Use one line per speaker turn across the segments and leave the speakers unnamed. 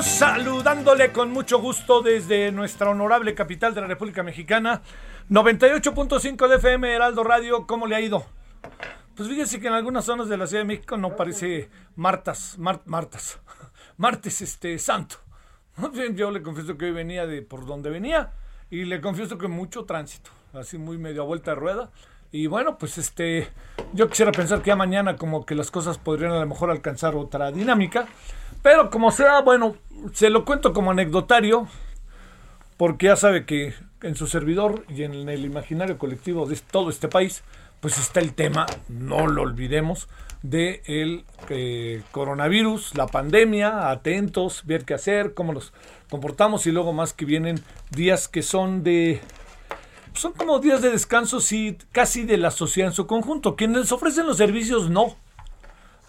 Andamos saludándole con mucho gusto desde nuestra honorable capital de la República Mexicana. 98.5 de FM Heraldo Radio, ¿cómo le ha ido? Pues fíjese que en algunas zonas de la Ciudad de México no parece martas, mar- martas, martes este santo. Yo le confieso que hoy venía de por donde venía y le confieso que mucho tránsito, así muy medio a vuelta de rueda. Y bueno, pues este, yo quisiera pensar que ya mañana como que las cosas podrían a lo mejor alcanzar otra dinámica. Pero como sea, bueno, se lo cuento como anecdotario, porque ya sabe que en su servidor y en el imaginario colectivo de todo este país, pues está el tema, no lo olvidemos, de el eh, coronavirus, la pandemia, atentos, ver qué hacer, cómo nos comportamos y luego más que vienen días que son de son como días de descanso sí, casi de la sociedad en su conjunto. Quienes ofrecen los servicios no.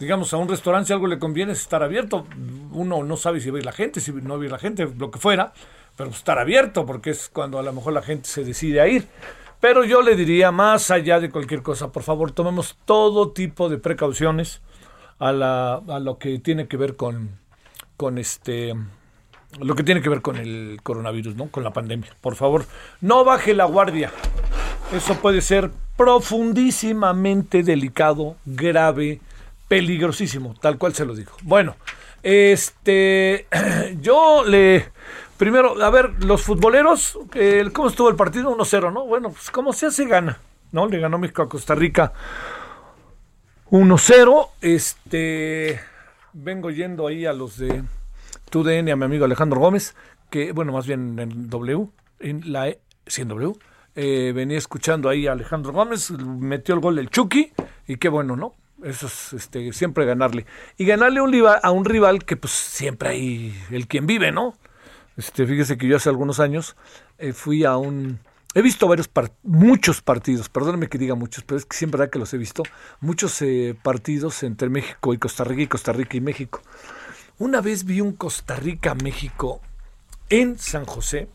Digamos, a un restaurante si algo le conviene es estar abierto. Uno no sabe si va a ir la gente, si no va a ir la gente, lo que fuera. Pero estar abierto porque es cuando a lo mejor la gente se decide a ir. Pero yo le diría, más allá de cualquier cosa, por favor, tomemos todo tipo de precauciones a, la, a lo que tiene que ver con, con este lo que tiene que ver con el coronavirus, ¿no? Con la pandemia. Por favor, no baje la guardia. Eso puede ser profundísimamente delicado, grave, peligrosísimo, tal cual se lo digo. Bueno, este, yo le, primero, a ver, los futboleros, eh, ¿cómo estuvo el partido? 1-0, ¿no? Bueno, pues como se hace gana, ¿no? Le ganó México a Costa Rica 1-0. Este, vengo yendo ahí a los de TUDN, a mi amigo Alejandro Gómez, que, bueno, más bien en W, en la, E- sí, en W. Eh, venía escuchando ahí a Alejandro Gómez, metió el gol del Chucky, y qué bueno, ¿no? Eso es este, siempre ganarle. Y ganarle a un, rival que pues siempre hay el quien vive, ¿no? Este, fíjese que yo hace algunos años eh, fui a un he visto varios muchos partidos, perdóname que diga muchos, pero es que siempre que los he visto, muchos eh, partidos entre México y Costa Rica y Costa Rica y México. Una vez vi un Costa Rica-México en San José.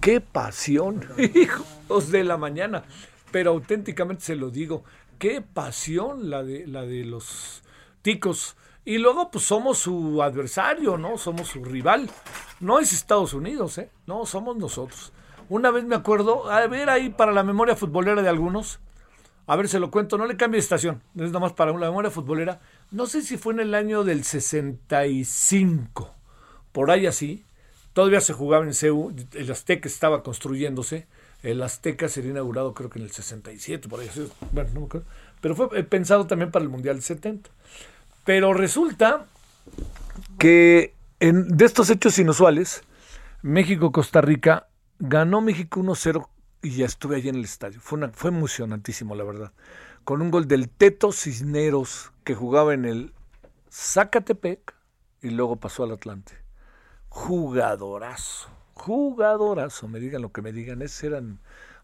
¡Qué pasión! Hijos de la mañana. Pero auténticamente se lo digo. ¡Qué pasión la de, la de los ticos! Y luego, pues somos su adversario, ¿no? Somos su rival. No es Estados Unidos, ¿eh? No, somos nosotros. Una vez me acuerdo, a ver ahí para la memoria futbolera de algunos, a ver, se lo cuento, no le cambie de estación, es nada más para la memoria futbolera. No sé si fue en el año del 65, por ahí así. Todavía se jugaba en CEU, el Azteca estaba construyéndose. El Azteca sería inaugurado creo que en el 67, por ahí. Bueno, no me acuerdo. Pero fue eh, pensado también para el Mundial 70. Pero resulta que en, de estos hechos inusuales, México-Costa Rica ganó México 1-0 y ya estuve allí en el estadio. Fue, fue emocionantísimo, la verdad. Con un gol del Teto Cisneros que jugaba en el Zacatepec y luego pasó al Atlante. Jugadorazo, jugadorazo, me digan lo que me digan, esos eran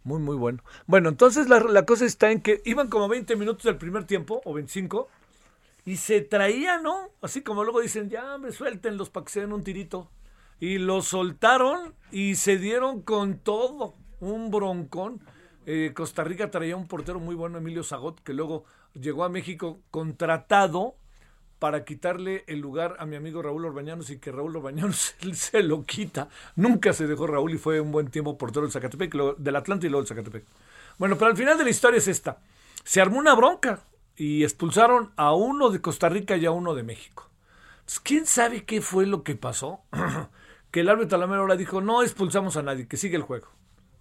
muy, muy buenos. Bueno, entonces la, la cosa está en que iban como 20 minutos del primer tiempo, o 25, y se traía, ¿no? Así como luego dicen, ya, hombre, suéltenlos para que se den un tirito. Y lo soltaron y se dieron con todo, un broncón. Eh, Costa Rica traía un portero muy bueno, Emilio Zagot, que luego llegó a México contratado para quitarle el lugar a mi amigo Raúl Orbañanos y que Raúl Orbañanos se lo quita. Nunca se dejó Raúl y fue un buen tiempo portero del Zacatepec, del Atlante y luego del Zacatepec. Bueno, pero al final de la historia es esta. Se armó una bronca y expulsaron a uno de Costa Rica y a uno de México. ¿Quién sabe qué fue lo que pasó? que el árbitro a la mera hora dijo, no expulsamos a nadie, que sigue el juego.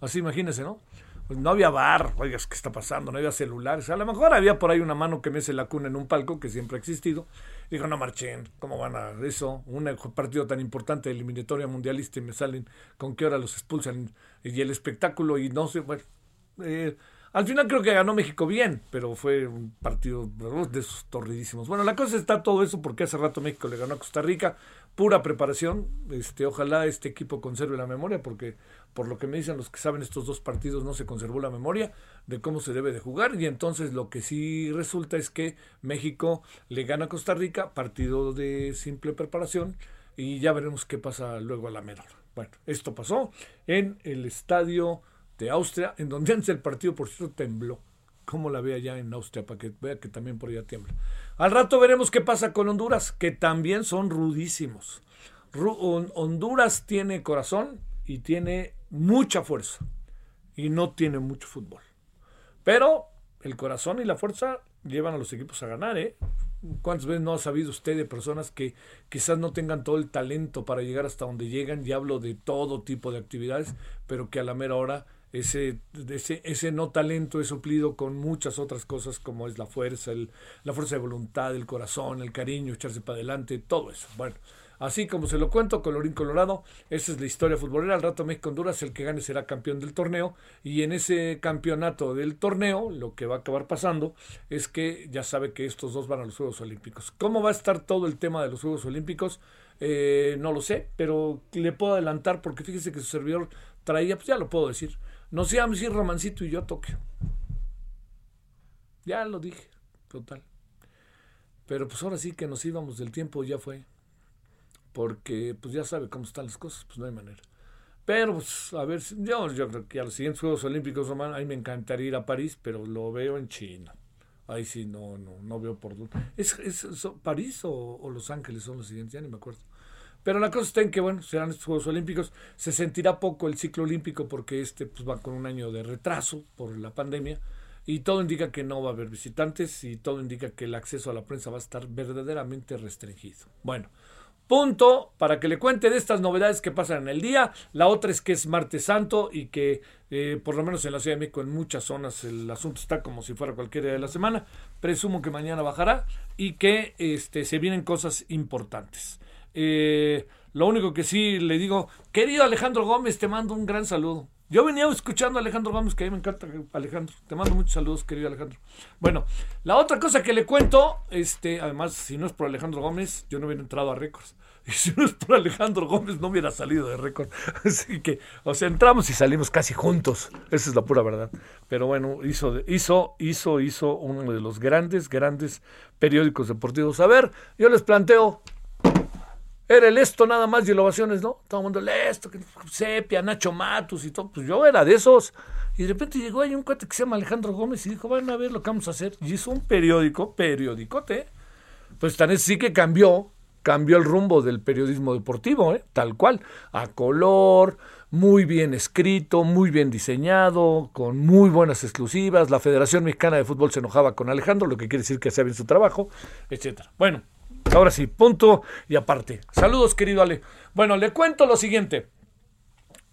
Así imagínense, ¿no? Pues no había bar, oigas, ¿qué está pasando? No había celulares. A lo mejor había por ahí una mano que mece la cuna en un palco, que siempre ha existido. Dijo, no marchen, ¿cómo van a eso? Un partido tan importante de eliminatoria mundialista y me salen con qué hora los expulsan y el espectáculo y no sé, bueno. Eh, al final creo que ganó México bien, pero fue un partido de esos torridísimos. Bueno, la cosa está todo eso porque hace rato México le ganó a Costa Rica, pura preparación. Este, ojalá este equipo conserve la memoria, porque por lo que me dicen los que saben estos dos partidos no se conservó la memoria de cómo se debe de jugar. Y entonces lo que sí resulta es que México le gana a Costa Rica, partido de simple preparación, y ya veremos qué pasa luego a la menor. Bueno, esto pasó en el estadio de Austria, en donde antes el partido, por cierto, tembló. como la ve allá en Austria? Para que vea que también por allá tiembla. Al rato veremos qué pasa con Honduras, que también son rudísimos. Honduras tiene corazón y tiene mucha fuerza. Y no tiene mucho fútbol. Pero el corazón y la fuerza llevan a los equipos a ganar, ¿eh? ¿Cuántas veces no ha sabido usted de personas que quizás no tengan todo el talento para llegar hasta donde llegan? Y hablo de todo tipo de actividades, pero que a la mera hora ese, ese, ese no talento es suplido con muchas otras cosas como es la fuerza, la fuerza de voluntad, el corazón, el cariño, echarse para adelante, todo eso. Bueno, así como se lo cuento, colorín colorado, esa es la historia futbolera. Al rato México-Honduras, el que gane será campeón del torneo. Y en ese campeonato del torneo, lo que va a acabar pasando es que ya sabe que estos dos van a los Juegos Olímpicos. ¿Cómo va a estar todo el tema de los Juegos Olímpicos? Eh, no lo sé, pero le puedo adelantar porque fíjese que su servidor traía, pues ya lo puedo decir, nos íbamos a ir Romancito y yo a Tokio. Ya lo dije, total. Pero pues ahora sí que nos íbamos del tiempo, ya fue. Porque pues ya sabe cómo están las cosas, pues no hay manera. Pero pues a ver, yo, yo creo que a los siguientes Juegos Olímpicos, Román, ahí me encantaría ir a París, pero lo veo en China. Ahí sí, no, no, no veo por dónde. ¿Es, es, París o, o, Los Ángeles son los siguientes? Ya ni me acuerdo. Pero la cosa está en que, bueno, serán estos Juegos Olímpicos. Se sentirá poco el ciclo olímpico porque este pues, va con un año de retraso por la pandemia. Y todo indica que no va a haber visitantes y todo indica que el acceso a la prensa va a estar verdaderamente restringido. Bueno, punto para que le cuente de estas novedades que pasan en el día. La otra es que es martes santo y que eh, por lo menos en la Ciudad de México en muchas zonas el asunto está como si fuera cualquier día de la semana. Presumo que mañana bajará y que este, se vienen cosas importantes. Eh, lo único que sí le digo, querido Alejandro Gómez, te mando un gran saludo. Yo venía escuchando a Alejandro Gómez, que a mí me encanta Alejandro. Te mando muchos saludos, querido Alejandro. Bueno, la otra cosa que le cuento, este, además, si no es por Alejandro Gómez, yo no hubiera entrado a récords. Y si no es por Alejandro Gómez, no hubiera salido de récord. Así que, o sea, entramos y salimos casi juntos. Esa es la pura verdad. Pero bueno, hizo, hizo, hizo, hizo uno de los grandes, grandes periódicos deportivos. A ver, yo les planteo. Era el esto nada más y ovaciones, ¿no? Todo el mundo, el esto, que Sepia, Nacho Matus y todo. Pues yo era de esos. Y de repente llegó ahí un cuate que se llama Alejandro Gómez y dijo, van a ver lo que vamos a hacer. Y hizo un periódico, periodicote. Pues tan es sí que cambió cambió el rumbo del periodismo deportivo, ¿eh? tal cual, a color, muy bien escrito, muy bien diseñado, con muy buenas exclusivas. La Federación Mexicana de Fútbol se enojaba con Alejandro, lo que quiere decir que hacía bien su trabajo, etcétera. Bueno, ahora sí, punto y aparte. Saludos, querido Ale. Bueno, le cuento lo siguiente.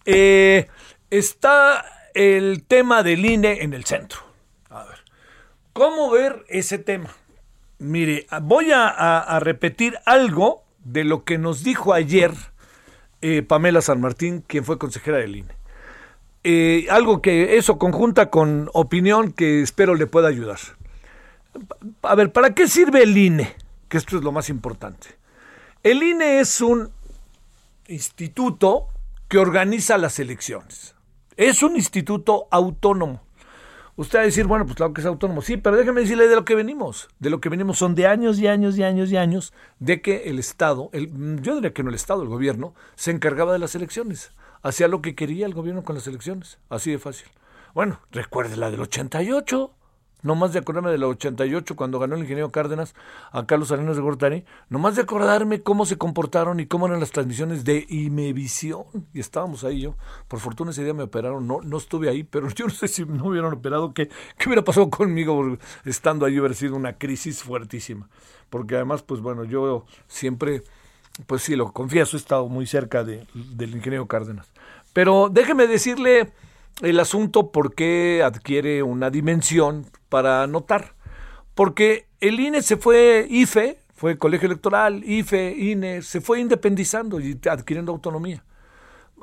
Eh, está el tema del INE en el centro. A ver, ¿cómo ver ese tema? Mire, voy a, repetir algo de lo que nos dijo ayer eh, Pamela San Martín, quien fue consejera del INE. Eh, algo que eso conjunta con opinión que espero le pueda ayudar. A ver, ¿para qué sirve el INE? Que esto es lo más importante. El INE es un instituto que organiza las elecciones. Es un instituto autónomo. Usted va a decir, bueno, pues claro que es autónomo. Sí, pero déjeme decirle de lo que venimos. De lo que venimos son de años y años y años y años de que el Estado, yo diría que no el Estado, el gobierno, se encargaba de las elecciones. Hacía lo que quería el gobierno con las elecciones. Así de fácil. Bueno, recuerde la del 88. No más de acordarme de la 88 cuando ganó el ingeniero Cárdenas a Carlos Arenas de Gortari, no más de acordarme cómo se comportaron y cómo eran las transmisiones de Imevisión. Y estábamos ahí yo. Por fortuna ese día me operaron, no, no estuve ahí, pero yo no sé si no hubieran operado, ¿qué, qué hubiera pasado conmigo estando ahí? Hubiera sido una crisis fuertísima. Porque además, pues bueno, yo siempre, pues sí, lo confieso, he estado muy cerca de, del ingeniero Cárdenas. Pero déjeme decirle el asunto por qué adquiere una dimensión para notar. Porque el INE se fue, IFE, fue Colegio Electoral, IFE, INE, se fue independizando y adquiriendo autonomía.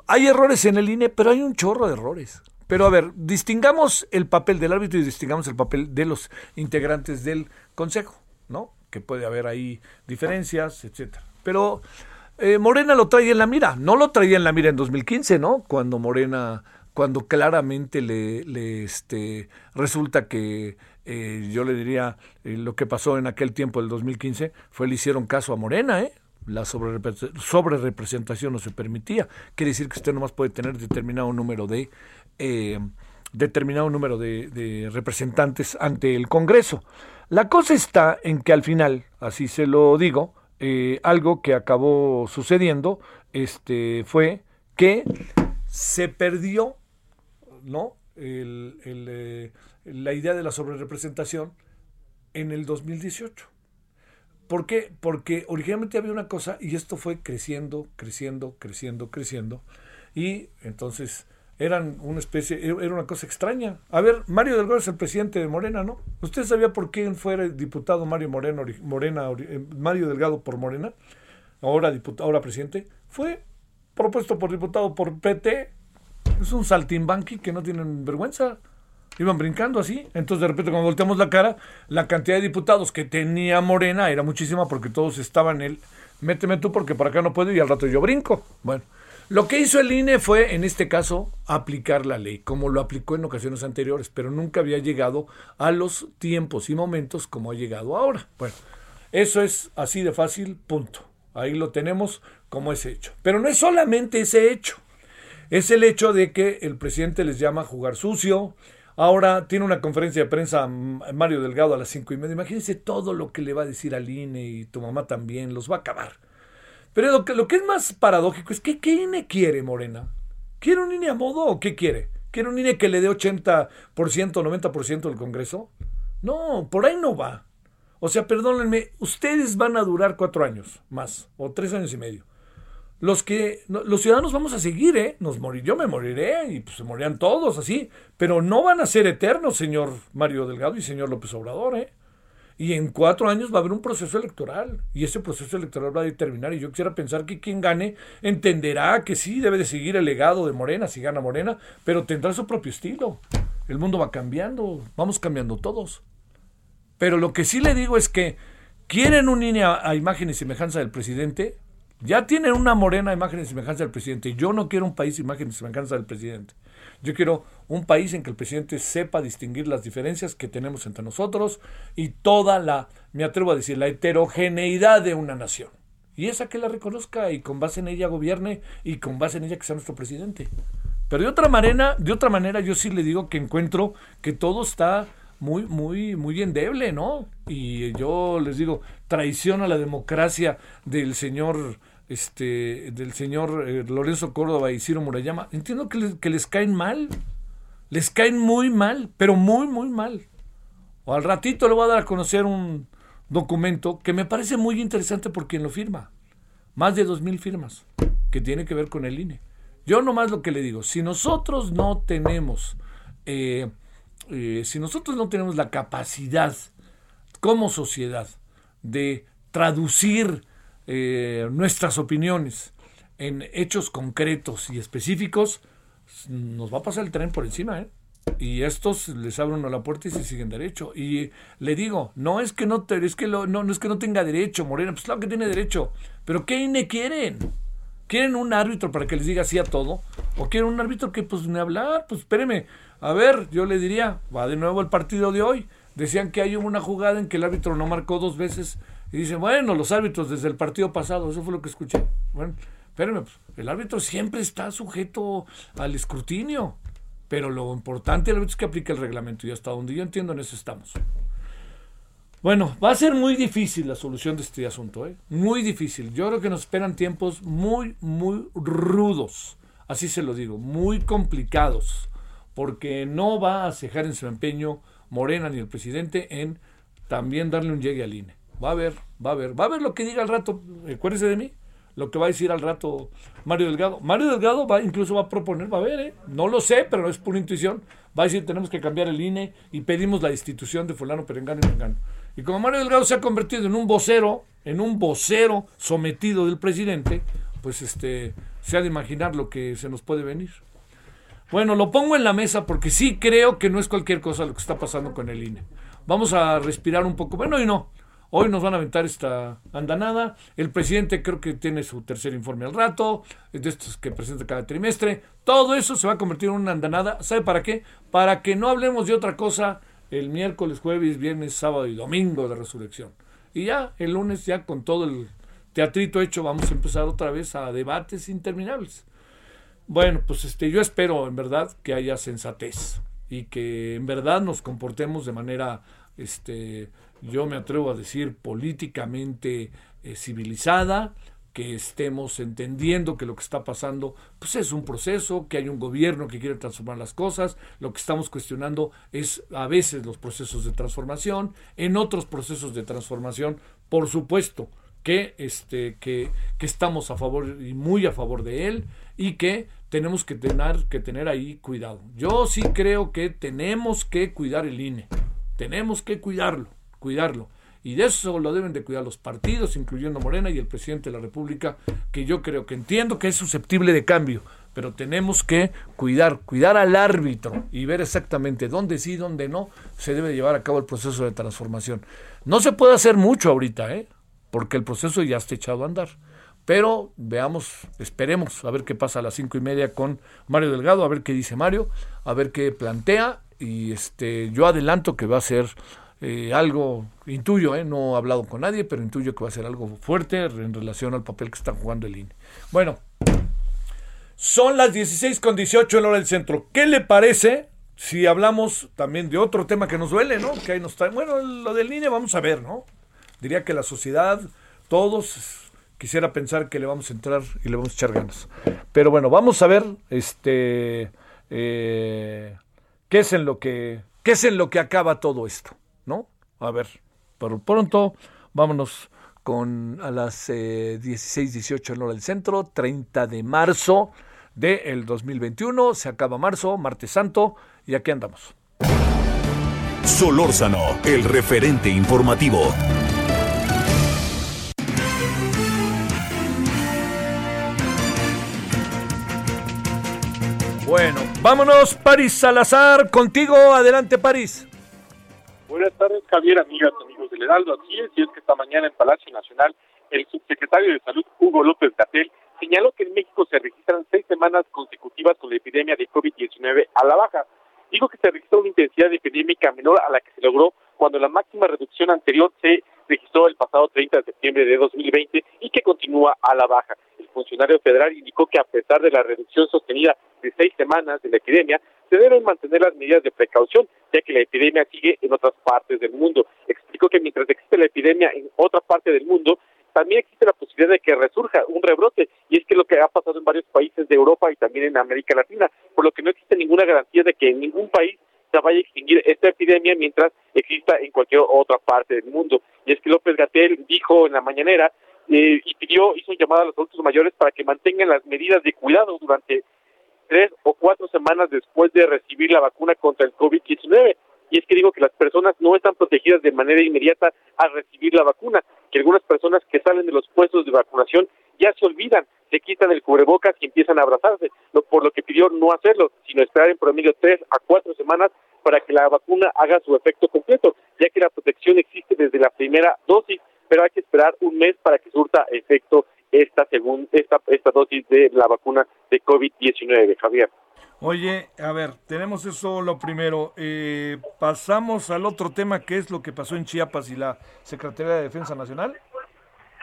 Hay errores en el INE, pero hay un chorro de errores. Pero a ver, distingamos el papel del árbitro y distingamos el papel de los integrantes del Consejo, ¿no? Que puede haber ahí diferencias, etcétera. Pero eh, Morena lo trae en la mira. No lo traía en la mira en 2015, ¿no? Cuando Morena cuando claramente le, este, resulta que eh, yo le diría eh, lo que pasó en aquel tiempo del 2015 fue le hicieron caso a Morena, ¿eh? La sobre representación no se permitía. Quiere decir que usted nomás puede tener determinado número de determinado número de, representantes ante el Congreso. La cosa está en que al final, así se lo digo, algo que acabó sucediendo este, fue que se perdió ¿no? Eh, la idea de la sobrerepresentación en el 2018. ¿Por qué? Porque originalmente había una cosa y esto fue creciendo, creciendo, creciendo, creciendo. Y entonces eran una especie, era una cosa extraña. A ver, Mario Delgado es el presidente de Morena, ¿no? ¿Usted sabía por qué fue diputado Mario Moreno, Morena, eh, Mario Delgado por Morena? Ahora diputado, ahora presidente. Fue propuesto por diputado por PT es un saltimbanqui que no tienen vergüenza. Iban brincando así. Entonces, de repente, cuando volteamos la cara, la cantidad de diputados que tenía Morena era muchísima porque todos estaban el méteme tú porque por acá no puedo y al rato yo brinco. Bueno, lo que hizo el INE fue, en este caso, aplicar la ley, como lo aplicó en ocasiones anteriores, pero nunca había llegado a los tiempos y momentos como ha llegado ahora. Bueno, eso es así de fácil, punto. Ahí lo tenemos como ese hecho. Pero no es solamente ese hecho es el hecho de que el presidente les llama a jugar sucio. Ahora tiene una conferencia de prensa Mario Delgado a las cinco y media. Imagínense todo lo que le va a decir al INE y tu mamá también, los va a acabar. Pero lo que, lo que es más paradójico es que ¿qué INE quiere Morena? ¿Quiere un INE a modo o qué quiere? ¿Quiere un INE que le dé 80%, 90% del Congreso? No, por ahí no va. O sea, perdónenme, ustedes van a durar cuatro años más, o tres años y medio los que los ciudadanos vamos a seguir, ¿eh? Nos morir, yo me moriré y pues se morirán todos así, pero no van a ser eternos, señor Mario Delgado y señor López Obrador, ¿eh? Y en cuatro años va a haber un proceso electoral y ese proceso electoral va a determinar y yo quisiera pensar que quien gane entenderá que sí debe de seguir el legado de Morena si gana Morena, pero tendrá su propio estilo. El mundo va cambiando, vamos cambiando todos. Pero lo que sí le digo es que quieren un INE a imagen y semejanza del presidente, Ya tienen una morena imagen y semejanza del presidente. Yo no quiero un país imagen y semejanza del presidente. Yo quiero un país en que el presidente sepa distinguir las diferencias que tenemos entre nosotros y toda la, me atrevo a decir, la heterogeneidad de una nación. Y esa que la reconozca y con base en ella gobierne y con base en ella que sea nuestro presidente. Pero de otra manera, de otra manera yo sí le digo que encuentro que todo está muy, muy, muy endeble, ¿no? Y yo les digo, traición a la democracia del señor este, del señor eh, Lorenzo Córdoba y Ciro Murayama, entiendo que les, que les caen mal, les caen muy mal, pero muy, muy mal. O al ratito le voy a dar a conocer un documento que me parece muy interesante por quien lo firma. Más de dos mil firmas, que tiene que ver con el INE. Yo nomás lo que le digo, si nosotros no tenemos, eh, eh, si nosotros no tenemos la capacidad como sociedad de traducir eh, nuestras opiniones en hechos concretos y específicos, nos va a pasar el tren por encima, ¿eh? Y estos les abren la puerta y se siguen derecho. Y le digo, no es que no te, es que no, no es que no tenga derecho, Morena, pues claro que tiene derecho. Pero ¿qué INE quieren? ¿Quieren un árbitro para que les diga sí a todo? ¿O quieren un árbitro que pues ni hablar? Pues espéreme. A ver, yo le diría, va de nuevo el partido de hoy. Decían que hay una jugada en que el árbitro no marcó dos veces y dice, bueno, los árbitros desde el partido pasado, eso fue lo que escuché. Bueno, espérenme, pues, el árbitro siempre está sujeto al escrutinio, pero lo importante es que aplique el reglamento y hasta donde yo entiendo en eso estamos. Bueno, va a ser muy difícil la solución de este asunto, ¿eh? Muy difícil. Yo creo que nos esperan tiempos muy, muy rudos. Así se lo digo, muy complicados. Porque no va a cejar en su empeño Morena ni el presidente en también darle un llegue al INE. Va a ver, va a ver, va a ver lo que diga al rato. Acuérdese de mí, lo que va a decir al rato Mario Delgado. Mario Delgado va, incluso va a proponer, va a ver, ¿eh? no lo sé, pero es pura intuición. Va a decir, tenemos que cambiar el INE y pedimos la institución de fulano, perengano y perengano. Y como Mario Delgado se ha convertido en un vocero, en un vocero sometido del presidente, pues este, se ha de imaginar lo que se nos puede venir. Bueno, lo pongo en la mesa porque sí creo que no es cualquier cosa lo que está pasando con el INE. Vamos a respirar un poco. Bueno, y no. Hoy nos van a aventar esta andanada. El presidente creo que tiene su tercer informe al rato, de estos que presenta cada trimestre. Todo eso se va a convertir en una andanada. ¿Sabe para qué? Para que no hablemos de otra cosa el miércoles, jueves, viernes, sábado y domingo de resurrección. Y ya el lunes, ya con todo el teatrito hecho, vamos a empezar otra vez a debates interminables. Bueno, pues este, yo espero en verdad que haya sensatez y que en verdad nos comportemos de manera este, yo me atrevo a decir, políticamente eh, civilizada, que estemos entendiendo que lo que está pasando pues es un proceso, que hay un gobierno que quiere transformar las cosas, lo que estamos cuestionando es a veces los procesos de transformación, en otros procesos de transformación, por supuesto, que este que, que estamos a favor y muy a favor de él y que tenemos que tener que tener ahí cuidado. Yo sí creo que tenemos que cuidar el INE. Tenemos que cuidarlo cuidarlo. Y de eso lo deben de cuidar los partidos, incluyendo Morena y el presidente de la República, que yo creo que entiendo que es susceptible de cambio, pero tenemos que cuidar, cuidar al árbitro y ver exactamente dónde sí, dónde no se debe llevar a cabo el proceso de transformación. No se puede hacer mucho ahorita, ¿eh? porque el proceso ya está echado a andar. Pero veamos, esperemos a ver qué pasa a las cinco y media con Mario Delgado, a ver qué dice Mario, a ver qué plantea. Y este, yo adelanto que va a ser eh, algo, intuyo, eh, no he hablado con nadie, pero intuyo que va a ser algo fuerte en relación al papel que está jugando el INE. Bueno, son las 16 con 18 en hora del centro. ¿Qué le parece si hablamos también de otro tema que nos duele, ¿no? Que ahí nos está, bueno, lo del INE vamos a ver, ¿no? Diría que la sociedad, todos, quisiera pensar que le vamos a entrar y le vamos a echar ganas. Pero bueno, vamos a ver, este, eh, qué es en lo que, qué es en lo que acaba todo esto. A ver, por pronto, vámonos con a las eh, 16, 18 en hora del centro, 30 de marzo del 2021, se acaba marzo, martes santo, y aquí andamos.
Solórzano, el referente informativo.
Bueno, vámonos, París Salazar, contigo, adelante, París.
Buenas tardes, Javier, amigas, amigos del Heraldo. Así es, y es que esta mañana en Palacio Nacional el subsecretario de Salud, Hugo López Gatel, señaló que en México se registran seis semanas consecutivas con la epidemia de COVID-19 a la baja. Dijo que se registró una intensidad epidémica menor a la que se logró cuando la máxima reducción anterior se registró el pasado 30 de septiembre de 2020 y que continúa a la baja. El funcionario federal indicó que a pesar de la reducción sostenida de seis semanas de la epidemia, se deben mantener las medidas de precaución, ya que la epidemia sigue en otras partes del mundo. Explicó que mientras existe la epidemia en otra parte del mundo, también existe la posibilidad de que resurja un rebrote, y es que lo que ha pasado en varios países de Europa y también en América Latina, por lo que no existe ninguna garantía de que en ningún país se vaya a extinguir esta epidemia mientras exista en cualquier otra parte del mundo. Y es que López Gatel dijo en la mañanera eh, y pidió, hizo un llamado a los adultos mayores para que mantengan las medidas de cuidado durante tres o cuatro semanas después de recibir la vacuna contra el COVID-19. Y es que digo que las personas no están protegidas de manera inmediata al recibir la vacuna, que algunas personas que salen de los puestos de vacunación ya se olvidan, se quitan el cubrebocas y empiezan a abrazarse, por lo que pidió no hacerlo, sino esperar en promedio tres a cuatro semanas para que la vacuna haga su efecto completo, ya que la protección existe desde la primera dosis, pero hay que esperar un mes para que surta efecto esta, según, esta, esta dosis de la vacuna de COVID-19, Javier.
Oye, a ver, tenemos eso lo primero. Eh, pasamos al otro tema, que es lo que pasó en Chiapas y la Secretaría de Defensa Nacional.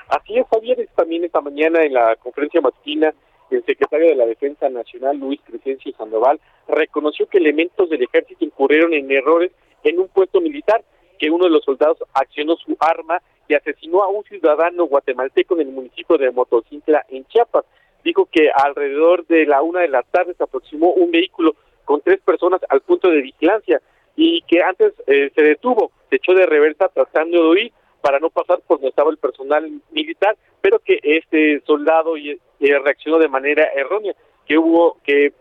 Así es, Javier, también esta mañana en la conferencia matutina, el secretario de la Defensa Nacional, Luis Crescencio Sandoval, reconoció que elementos del ejército incurrieron en errores en un puesto militar, que uno de los soldados accionó su arma y asesinó a un ciudadano guatemalteco en el municipio de Motocintla, en Chiapas. Dijo que alrededor de la una de la tarde se aproximó un vehículo con tres personas al punto de vigilancia y que antes eh, se detuvo, se echó de reversa tratando de huir para no pasar por donde estaba el personal militar, pero que este soldado eh, reaccionó de manera errónea, que hubo que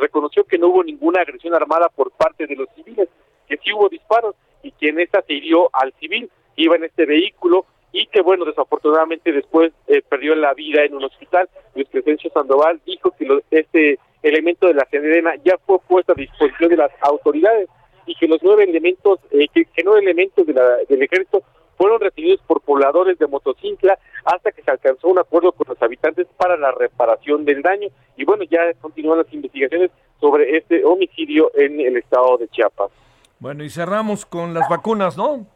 reconoció que no hubo ninguna agresión armada por parte de los civiles, que sí hubo disparos y que en esta se hirió al civil, iba en este vehículo y que bueno, desafortunadamente después eh, perdió la vida en un hospital. Luis Crescencio Sandoval dijo que este elemento de la Sedena ya fue puesto a disposición de las autoridades y que los nueve elementos, eh, que, nueve elementos de la, del ejército fueron recibidos por pobladores de Motocicla hasta que se alcanzó un acuerdo con los habitantes para la reparación del daño. Y bueno, ya continúan las investigaciones sobre este homicidio en el estado de Chiapas.
Bueno, y cerramos con las vacunas, ¿no?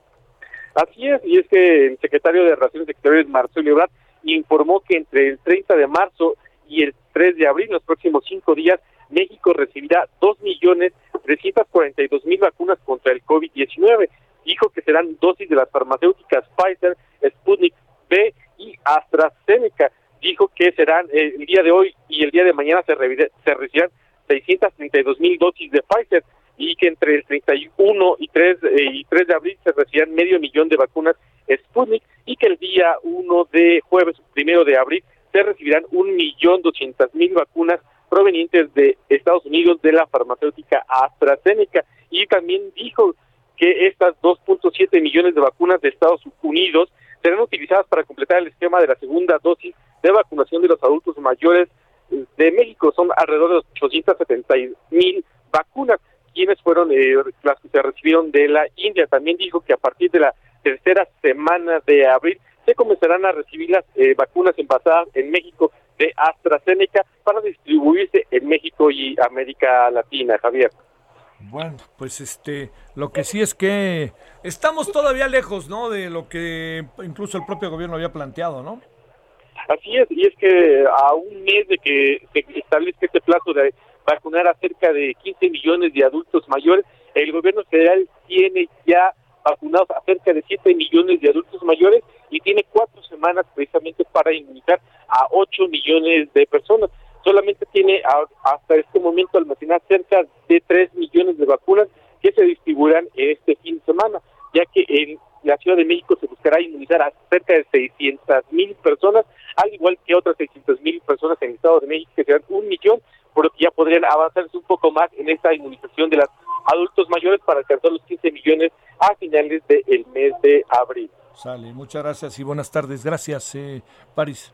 Así es, y es que el secretario de Relaciones Exteriores, Marcelo Ebrard, informó que entre el 30 de marzo y el 3 de abril, los próximos cinco días, México recibirá 2.342.000 vacunas contra el COVID-19. Dijo que serán dosis de las farmacéuticas Pfizer, Sputnik B y AstraZeneca. Dijo que serán eh, el día de hoy y el día de mañana se, se recibirán 632.000 dosis de Pfizer y que entre el 31 y 3, eh, y 3 de abril se recibirán medio millón de vacunas Sputnik y que el día 1 de jueves, primero de abril, se recibirán un millón doscientas mil vacunas provenientes de Estados Unidos de la farmacéutica AstraZeneca y también dijo que estas 2.7 millones de vacunas de Estados Unidos serán utilizadas para completar el esquema de la segunda dosis de vacunación de los adultos mayores de México. Son alrededor de 870 mil vacunas quienes fueron eh, las que se recibieron de la India. También dijo que a partir de la tercera semana de abril se comenzarán a recibir las eh, vacunas envasadas en México de AstraZeneca para distribuirse en México y América Latina, Javier.
Bueno, pues este, lo que sí es que estamos todavía lejos, ¿no? De lo que incluso el propio gobierno había planteado, ¿no?
Así es, y es que a un mes de que se establezca este plazo de vacunar a cerca de 15 millones de adultos mayores. El gobierno federal tiene ya vacunados a cerca de 7 millones de adultos mayores y tiene cuatro semanas precisamente para inmunizar a 8 millones de personas. Solamente tiene hasta este momento almacenar cerca de 3 millones de vacunas que se distribuirán este fin de semana, ya que en la Ciudad de México se buscará inmunizar a cerca de 600 mil personas, al igual que otras 600 mil personas en el Estado de México, que serán un millón, por lo que ya podrían avanzarse un poco más en esta inmunización de los adultos mayores para alcanzar los 15 millones a finales del mes de abril.
Sale, muchas gracias y buenas tardes. Gracias, eh, París.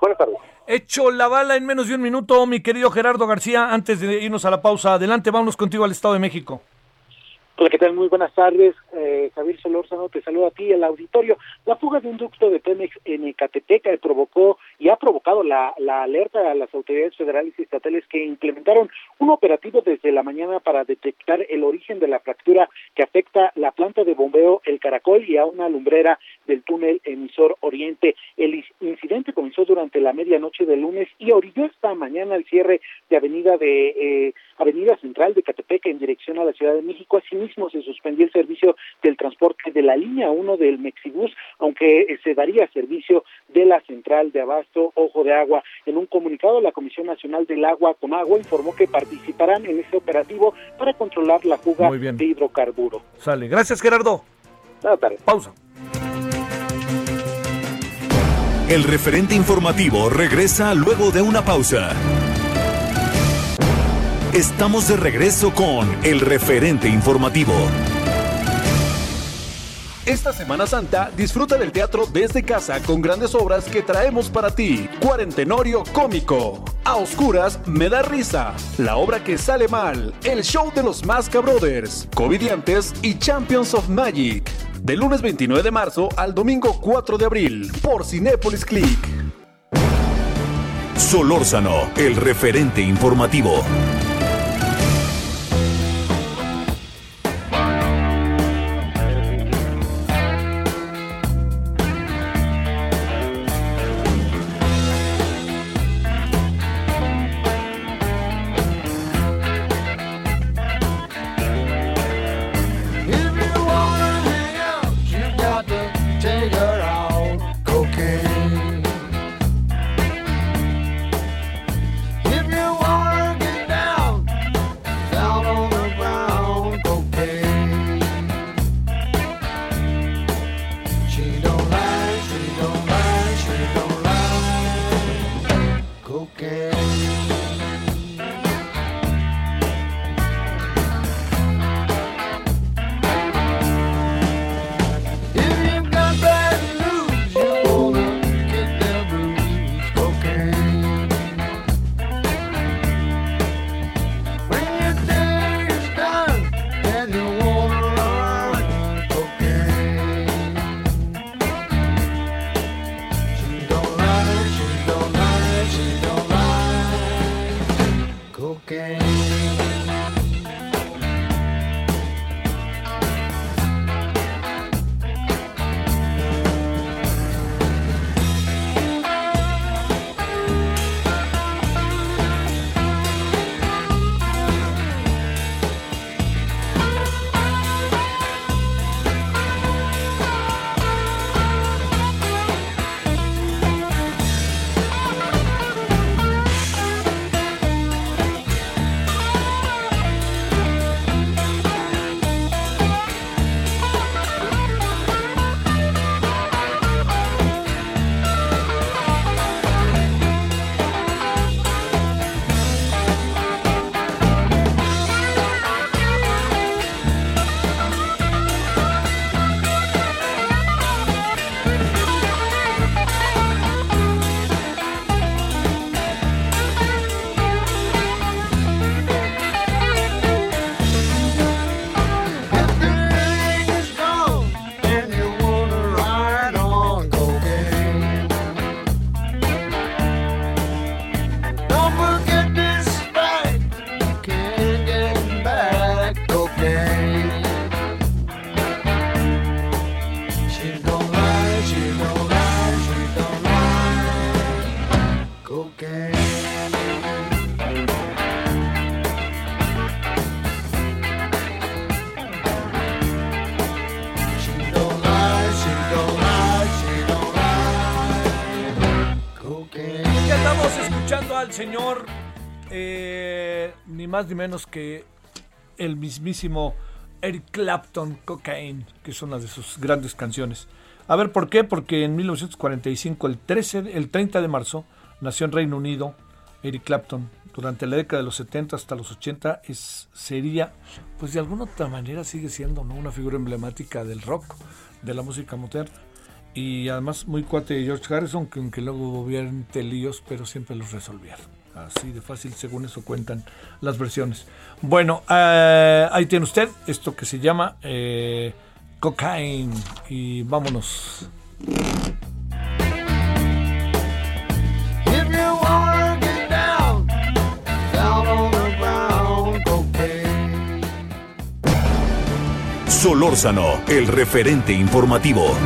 Buenas tardes.
Hecho la bala en menos de un minuto, mi querido Gerardo García. Antes de irnos a la pausa, adelante, vámonos contigo al Estado de México.
Hola, ¿qué tal? Muy buenas tardes. Eh, Javier Solórzano te saluda a ti al auditorio. La fuga de un ducto de Pemex en Ecatepec provocó y ha provocado la, alerta a las autoridades federales y estatales que implementaron un operativo desde la mañana para detectar el origen de la fractura que afecta la planta de bombeo El Caracol y a una lumbrera del túnel emisor Oriente. El incidente comenzó durante la medianoche del lunes y orilló esta mañana el cierre de avenida de eh, Avenida Central de Catepec en dirección a la Ciudad de México. Asimismo, se suspendió el servicio del transporte de la línea 1 del Mexibus, aunque eh, se daría servicio de la central de abasto Ojo de Agua. En un comunicado, la Comisión Nacional del Agua, Comagua, informó que participarán en este operativo para controlar la fuga de hidrocarburo.
Sale. Gracias, Gerardo. Pausa.
El referente informativo regresa luego de una pausa. Estamos de regreso con el referente informativo.
Esta Semana Santa disfruta del teatro desde casa con grandes obras que traemos para ti. Cuarentenorio cómico. A oscuras me da risa. La obra que sale mal. El show de los Masca Brothers. Covidiantes y Champions of Magic. Del lunes 29 de marzo al domingo 4 de abril por Cinépolis Click.
Solórzano, el referente informativo.
Ni menos que el mismísimo Eric Clapton, Cocaine, que es una de sus grandes canciones. A ver, ¿por qué? Porque en 1945, el, 13, el 30 de marzo, nació en Reino Unido Eric Clapton. Durante la década de los 70 hasta los 80 es, sería, pues de alguna otra manera sigue siendo ¿no? una figura emblemática del rock, de la música moderna. Y además muy cuate de George Harrison, que aunque luego hubo líos, pero siempre los resolvieron. Así de fácil, según eso cuentan las versiones. Bueno, eh, ahí tiene usted esto que se llama eh, Cocaine. Y vámonos.
Solórzano, el referente informativo.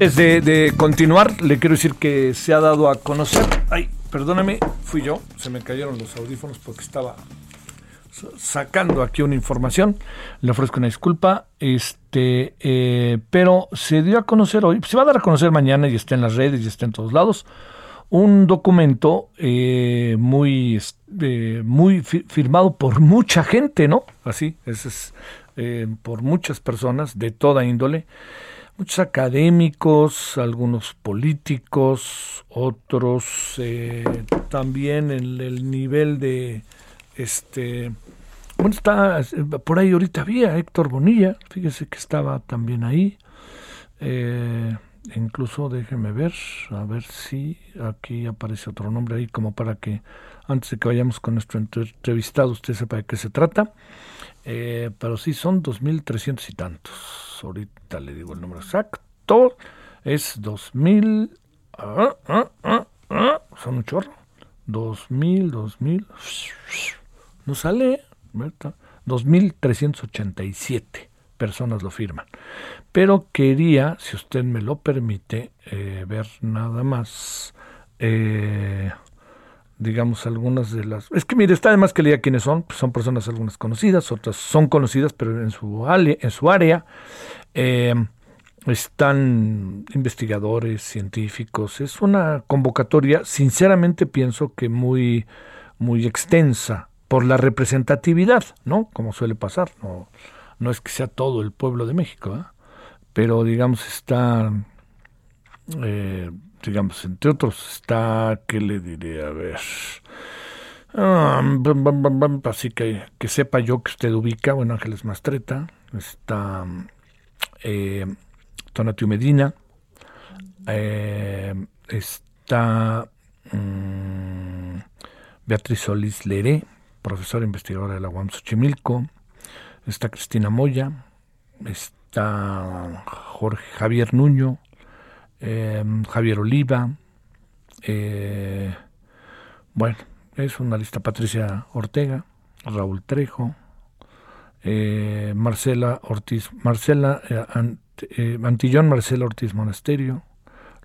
Antes de, continuar, le quiero decir que se ha dado a conocer. Ay, perdóname, fui yo. Se me cayeron los audífonos porque estaba sa- sacando aquí una información. Le ofrezco una disculpa. Este, eh, pero se dio a conocer hoy, se va a dar a conocer mañana y está en las redes y está en todos lados. Un documento eh, muy, es- eh, muy fi- firmado por mucha gente, ¿no? Así, ese es eh, por muchas personas de toda índole muchos académicos, algunos políticos, otros eh, también en el nivel de este bueno está por ahí ahorita había Héctor Bonilla, fíjese que estaba también ahí. Eh, incluso déjeme ver, a ver si aquí aparece otro nombre ahí como para que antes de que vayamos con nuestro entre- entrevistado usted sepa de qué se trata. Eh, pero sí, son 2.300 y tantos. Ahorita le digo el número exacto. Es 2.000... ah, ah, ah, ah, son un chorro. 2.000, 2.000... No sale. ¿verdad? 2.387 personas lo firman. Pero quería, si usted me lo permite, eh, ver nada más... eh, digamos, algunas de las... Es que mire, está además que leía quiénes son, pues son personas algunas conocidas, otras son conocidas, pero en su, ale- en su área eh, están investigadores, científicos. Es una convocatoria, sinceramente pienso que muy, muy extensa por la representatividad, ¿no? Como suele pasar, no, no es que sea todo el pueblo de México, ¿eh? pero digamos está eh, digamos, entre otros está, ¿qué le diré? A ver. Ah, así que, que sepa yo que usted ubica, bueno, Ángeles Mastreta, está eh, Medina, eh, está mm, Beatriz Solís Leré, profesora investigadora de la UAM Xochimilco, está Cristina Moya, está Jorge Javier Nuño, eh, Javier Oliva, eh, bueno, es una lista Patricia Ortega, Raúl Trejo, eh, Marcela Ortiz, Marcela eh, Ant- Antillón, Marcela Ortiz Monasterio,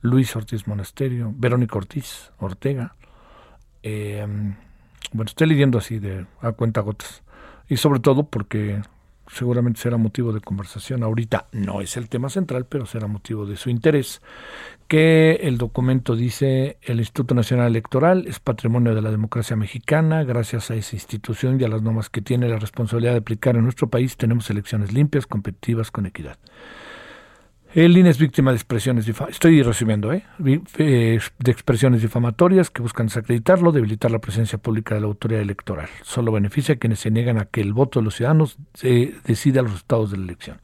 Luis Ortiz Monasterio, Verónica Ortiz Ortega. eh, bueno, estoy leyendo así de a cuenta gotas. Y sobre todo porque seguramente será motivo de conversación. Ahorita no es el tema central, pero será motivo de su interés. Que el documento dice el Instituto Nacional Electoral es patrimonio de la democracia mexicana. Gracias a esa institución y a las normas que tiene la responsabilidad de aplicar en nuestro país, tenemos elecciones limpias, competitivas, con equidad. El INE es víctima de expresiones estoy resumiendo, ¿eh? Eh, de expresiones difamatorias que buscan desacreditarlo, debilitar la presencia pública de la autoridad electoral. Solo beneficia a quienes se niegan a que el voto de los ciudadanos eh, decida los resultados de la elección.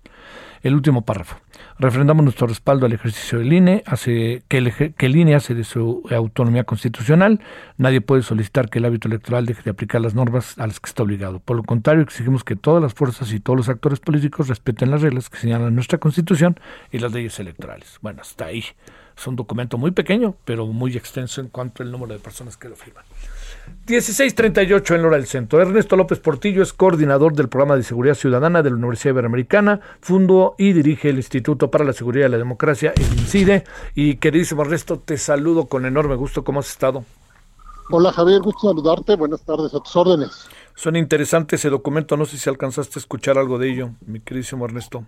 El último párrafo. Refrendamos nuestro respaldo al ejercicio del INE, hace, que, el, que el INE hace de su autonomía constitucional. Nadie puede solicitar que el hábito electoral deje de aplicar las normas a las que está obligado. Por lo contrario, exigimos que todas las fuerzas y todos los actores políticos respeten las reglas que señalan nuestra constitución y las leyes electorales. Bueno, hasta ahí. Es un documento muy pequeño, pero muy extenso en cuanto al número de personas que lo firman. 1638 en Lora del Centro. Ernesto López Portillo es coordinador del programa de seguridad ciudadana de la Universidad Iberoamericana, fundó y dirige el Instituto para la Seguridad y la Democracia, el INCIDE. Y queridísimo Ernesto, te saludo con enorme gusto. ¿Cómo has estado?
Hola Javier, gusto saludarte. Buenas tardes, a tus órdenes.
Suena interesante ese documento. No sé si alcanzaste a escuchar algo de ello, mi queridísimo Ernesto.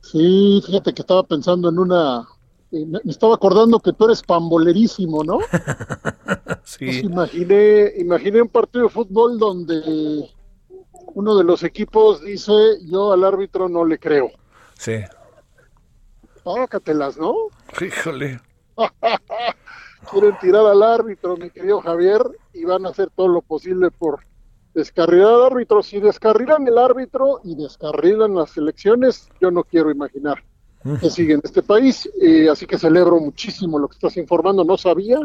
Sí, fíjate que estaba pensando en una. Eh, Me me estaba acordando que tú eres pambolerísimo, ¿no?
Sí.
Pues imaginé, imaginé un partido de fútbol donde uno de los equipos dice: Yo al árbitro no le creo.
Sí.
Pácatelas, ¿no?
Híjole.
Quieren tirar al árbitro, mi querido Javier, y van a hacer todo lo posible por descarrilar al árbitro. Si descarrilan el árbitro y descarrilan las elecciones, yo no quiero imaginar que sigue en este país. Eh, así que celebro muchísimo lo que estás informando, no sabía.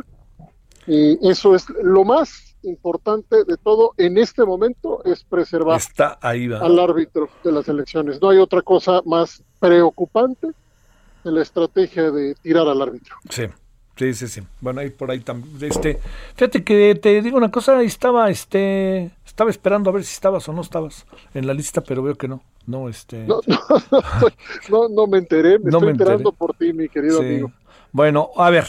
Eh, eso es lo más importante de todo en este momento, es preservar
Está ahí, va.
al árbitro de las elecciones. No hay otra cosa más preocupante que la estrategia de tirar al árbitro.
Sí. Sí, sí, sí. Bueno, ahí por ahí también. Este, fíjate que te digo una cosa, estaba, este, estaba esperando a ver si estabas o no estabas en la lista, pero veo que no. No, este.
No, no, me enteré, me estoy
me enteré.
enterando por ti, mi querido
Sí.
amigo.
Bueno, a ver.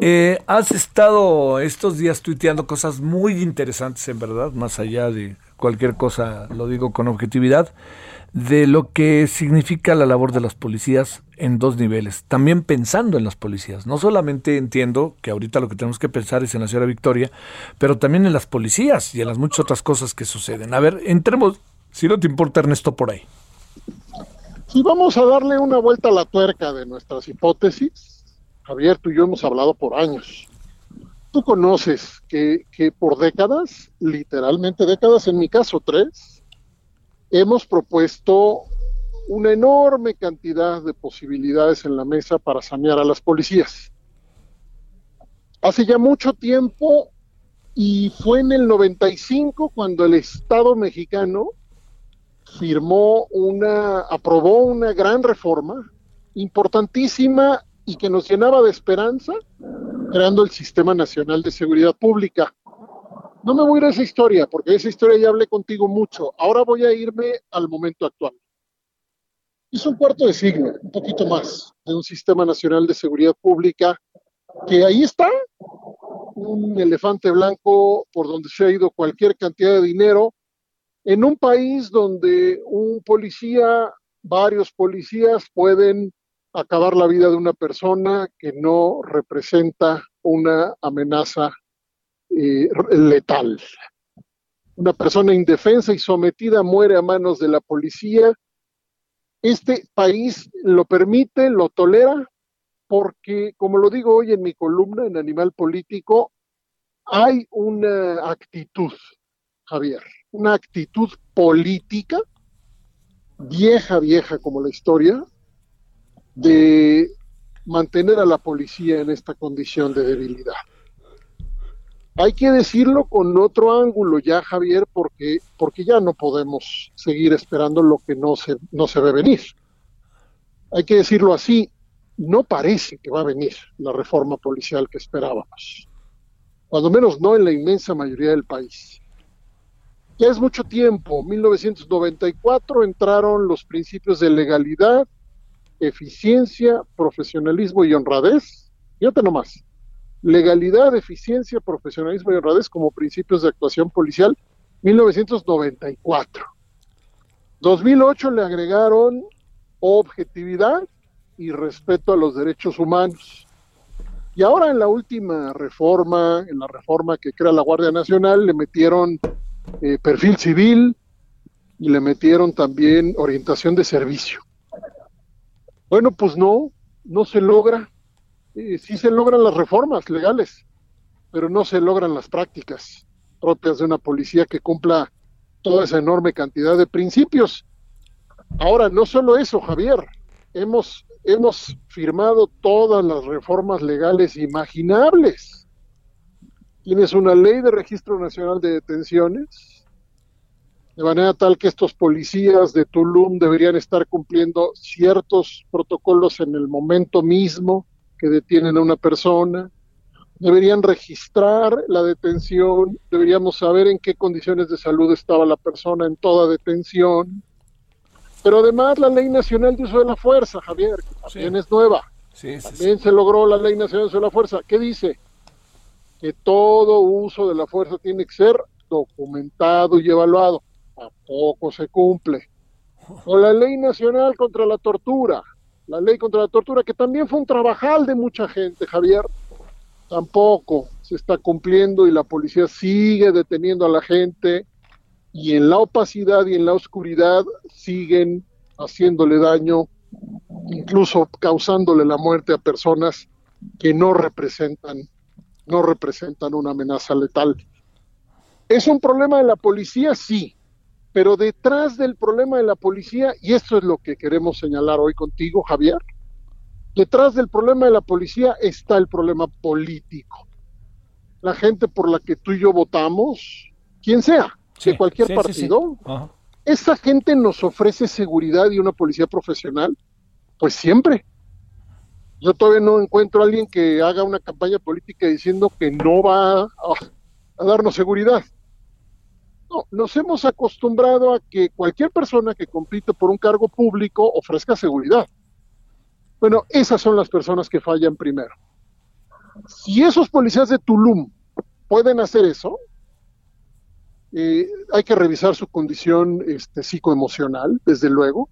eh, has estado estos días tuiteando cosas muy interesantes, en verdad, más allá de cualquier cosa, lo digo con objetividad, de lo que significa la labor de las policías en dos niveles. También pensando en las policías. No solamente entiendo que ahorita lo que tenemos que pensar es en la señora Victoria, pero también en las policías y en las muchas otras cosas que suceden. A ver, entremos, si no te importa, Ernesto, por ahí.
Si vamos a darle una vuelta a la tuerca de nuestras hipótesis, Javier, tú y yo hemos hablado por años. Tú conoces que, que por décadas, literalmente décadas, en mi caso tres, hemos propuesto una enorme cantidad de posibilidades en la mesa para sanear a las policías. Hace ya mucho tiempo, y fue en el 95 cuando el Estado mexicano firmó una, aprobó una gran reforma importantísima y que nos llenaba de esperanza, creando el Sistema Nacional de Seguridad Pública. No me voy a ir a esa historia, porque esa historia ya hablé contigo mucho. Ahora voy a irme al momento actual. Hizo un cuarto de siglo, un poquito más, de un Sistema Nacional de Seguridad Pública que ahí está, un elefante blanco por donde se ha ido cualquier cantidad de dinero, en un país donde un policía, varios policías pueden acabar la vida de una persona que no representa una amenaza eh, letal. Una persona indefensa y sometida muere a manos de la policía. Este país lo permite, lo tolera, porque, como lo digo hoy en mi columna en Animal Político, hay una actitud, Javier, una actitud política, vieja, vieja como la historia, de mantener a la policía en esta condición de debilidad. Hay que decirlo con otro ángulo ya, Javier, porque, porque ya no podemos seguir esperando lo que no se, no se ve venir. Hay que decirlo así, no parece que va a venir la reforma policial que esperábamos, cuando menos no en la inmensa mayoría del país. Ya es mucho tiempo, 1994 entraron los principios de legalidad, eficiencia, profesionalismo y honradez. Fíjate nomás, legalidad, eficiencia, profesionalismo y honradez como principios de actuación policial, 1994. 2008 le agregaron objetividad y respeto a los derechos humanos. Y ahora en la última reforma, en la reforma que crea la Guardia Nacional, le metieron eh, perfil civil y le metieron también orientación de servicio. Bueno, pues no, no se logra. Eh, sí se logran las reformas legales, pero no se logran las prácticas propias de una policía que cumpla toda esa enorme cantidad de principios. Ahora, no solo eso, Javier, hemos, hemos firmado todas las reformas legales imaginables. Tienes una ley de registro nacional de detenciones, de manera tal que estos policías de Tulum deberían estar cumpliendo ciertos protocolos en el momento mismo que detienen a una persona, deberían registrar la detención, deberíamos saber en qué condiciones de salud estaba la persona en toda detención. Pero además la Ley Nacional de Uso de la Fuerza, Javier, que también es nueva.
Sí, sí, sí.
También se logró la Ley Nacional de Uso de la Fuerza. ¿Qué dice? Que todo uso de la fuerza tiene que ser documentado y evaluado. ¿A poco se cumple? O la Ley Nacional contra la Tortura. La Ley contra la Tortura, que también fue un trabajal de mucha gente, Javier. Tampoco se está cumpliendo y la policía sigue deteniendo a la gente y en la opacidad y en la oscuridad siguen haciéndole daño, incluso causándole la muerte a personas que no representan, no representan una amenaza letal. ¿Es un problema de la policía? Sí. Pero detrás del problema de la policía, y esto es lo que queremos señalar hoy contigo, Javier, detrás del problema de la policía está el problema político. La gente por la que tú y yo votamos, quien sea, de cualquier
sí, sí, sí.
partido, esa gente nos ofrece seguridad y una policía profesional, pues siempre. Yo todavía no encuentro a alguien que haga una campaña política diciendo que no va a, darnos seguridad. No, nos hemos acostumbrado a que cualquier persona que compite por un cargo público ofrezca seguridad. Bueno, esas son las personas que fallan primero. Si esos policías de Tulum pueden hacer eso, eh, hay que revisar su condición este, psicoemocional, desde luego.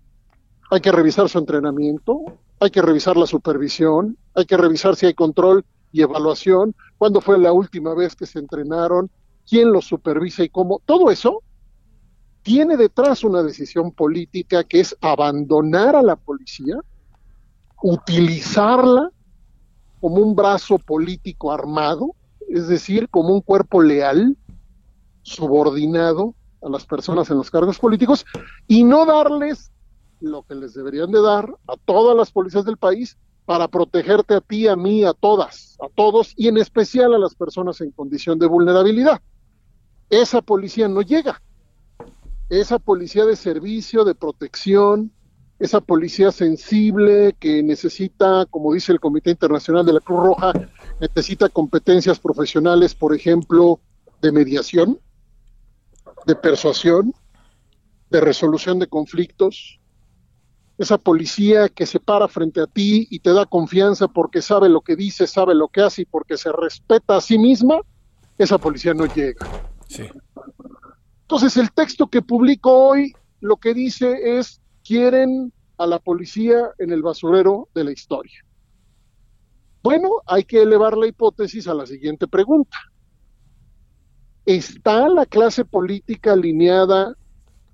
Hay que revisar su entrenamiento, hay que revisar la supervisión, hay que revisar si hay control y evaluación, cuándo fue la última vez que se entrenaron, quién los supervisa y cómo. Todo eso tiene detrás una decisión política que es abandonar a la policía, utilizarla como un brazo político armado, es decir, como un cuerpo leal, subordinado a las personas en los cargos políticos, y no darles lo que les deberían de dar a todas las policías del país para protegerte a ti, a mí, a todas, a todos, y en especial a las personas en condición de vulnerabilidad. Esa policía no llega. Esa policía de servicio, de protección, esa policía sensible que necesita, como dice el Comité Internacional de la Cruz Roja, necesita competencias profesionales, por ejemplo, de mediación, de persuasión, de resolución de conflictos. Esa policía que se para frente a ti y te da confianza porque sabe lo que dice, sabe lo que hace y porque se respeta a sí misma, esa policía no llega.
Sí.
Entonces, el texto que publico hoy lo que dice es, quieren a la policía en el basurero de la historia. Bueno, hay que elevar la hipótesis a la siguiente pregunta. ¿Está la clase política alineada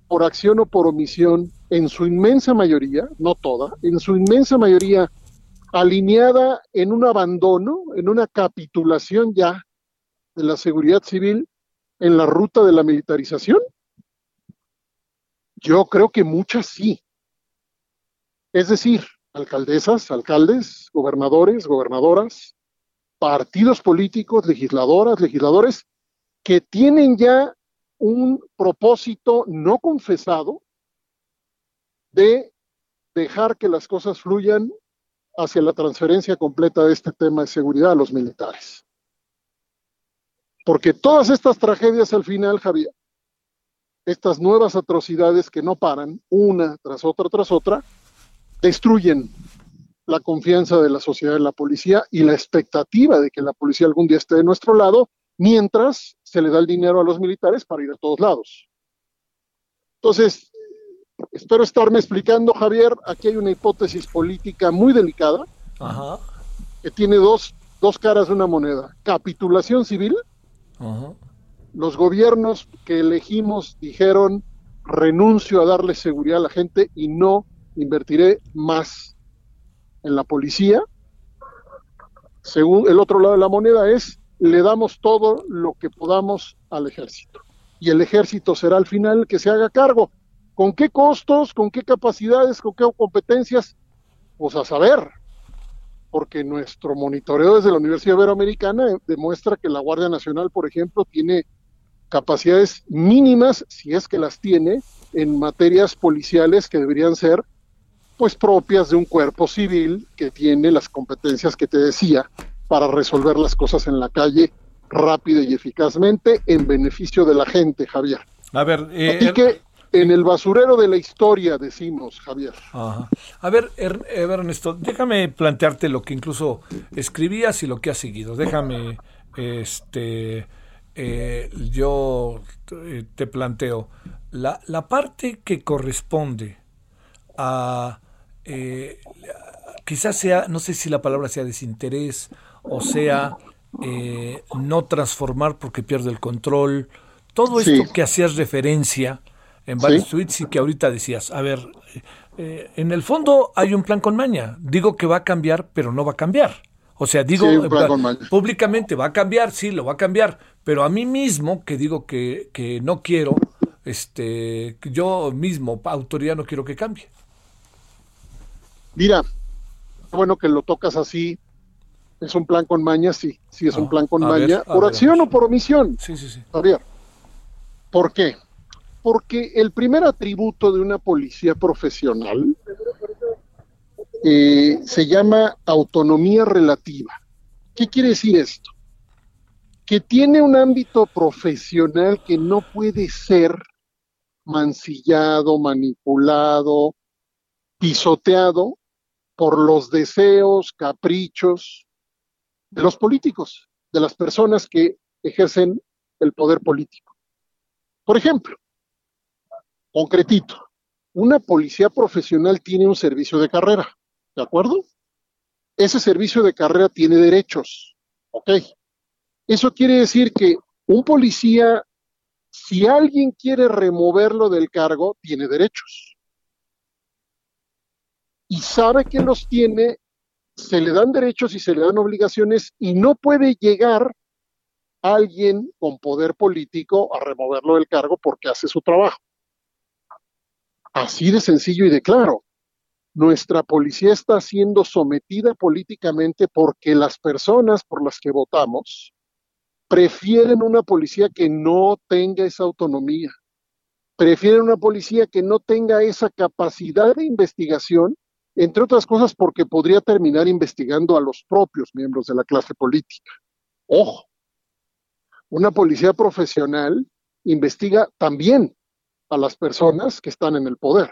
por acción o por omisión, en su inmensa mayoría, no toda, en su inmensa mayoría, alineada en un abandono, en una capitulación ya de la seguridad civil en la ruta de la militarización? Yo creo que muchas sí. Es decir, alcaldesas, alcaldes, gobernadores, gobernadoras, partidos políticos, legisladoras, legisladores, que tienen ya un propósito no confesado de dejar que las cosas fluyan hacia la transferencia completa de este tema de seguridad a los militares. Porque todas estas tragedias al final, Javier, estas nuevas atrocidades que no paran, una tras otra tras otra, destruyen la confianza de la sociedad en la policía y la expectativa de que la policía algún día esté de nuestro lado, mientras se le da el dinero a los militares para ir a todos lados. Entonces, espero estarme explicando, Javier, aquí hay una hipótesis política muy delicada
Ajá.
que tiene dos, dos caras de una moneda. Capitulación civil,
Ajá.
los gobiernos que elegimos dijeron renuncio a darle seguridad a la gente y no invertiré más en la policía. Según el otro lado de la moneda es le damos todo lo que podamos al ejército. Y el ejército será al final el que se haga cargo. ¿Con qué costos? ¿Con qué capacidades? ¿Con qué competencias? Pues a saber, porque nuestro monitoreo desde la Universidad Iberoamericana demuestra que la Guardia Nacional, por ejemplo, tiene capacidades mínimas, si es que las tiene, en materias policiales que deberían ser pues propias de un cuerpo civil que tiene las competencias que te decía para resolver las cosas en la calle rápida y eficazmente en beneficio de la gente, Javier.
A ver, eh,
y que en el basurero de la historia decimos, Javier.
Ajá. A ver, er, eh, Ernesto, déjame plantearte lo que incluso escribías y lo que has seguido. Déjame, este, eh, yo eh, te planteo la, la parte que corresponde a, eh, quizás sea, no sé si la palabra sea desinterés o sea eh, no transformar porque pierde el control. Todo esto
Sí.
que hacías referencia en varios
Sí.
tweets y que ahorita decías, a ver, eh, en el fondo hay un plan con maña. Digo que va a cambiar, pero no va a cambiar. O sea, digo
Sí,
eh, públicamente va a cambiar, sí, lo va a cambiar, pero a mí mismo, que digo que, que no quiero, este, yo mismo, autoridad, no quiero que cambie.
Mira, bueno que lo tocas así. ¿Es un plan con maña? Sí, sí es un
Ah,
plan con maña.
ver,
¿Por
ver,
acción o por omisión?
Sí, sí, sí.
Javier. ¿Por qué? Porque el primer atributo de una policía profesional eh, se llama autonomía relativa. ¿Qué quiere decir esto? Que tiene un ámbito profesional que no puede ser mancillado, manipulado, pisoteado por los deseos, caprichos de los políticos, de las personas que ejercen el poder político. Por ejemplo, concretito, una policía profesional tiene un servicio de carrera, ¿de acuerdo? Ese servicio de carrera tiene derechos, ¿ok? Eso quiere decir que un policía, si alguien quiere removerlo del cargo, tiene derechos. Y sabe que los tiene, se le dan derechos y se le dan obligaciones y no puede llegar alguien con poder político a removerlo del cargo porque hace su trabajo. Así de sencillo y de claro. Nuestra policía está siendo sometida políticamente porque las personas por las que votamos prefieren una policía que no tenga esa autonomía, prefieren una policía que no tenga esa capacidad de investigación, entre otras cosas porque podría terminar investigando a los propios miembros de la clase política. Ojo, una policía profesional investiga también a las personas que están en el poder.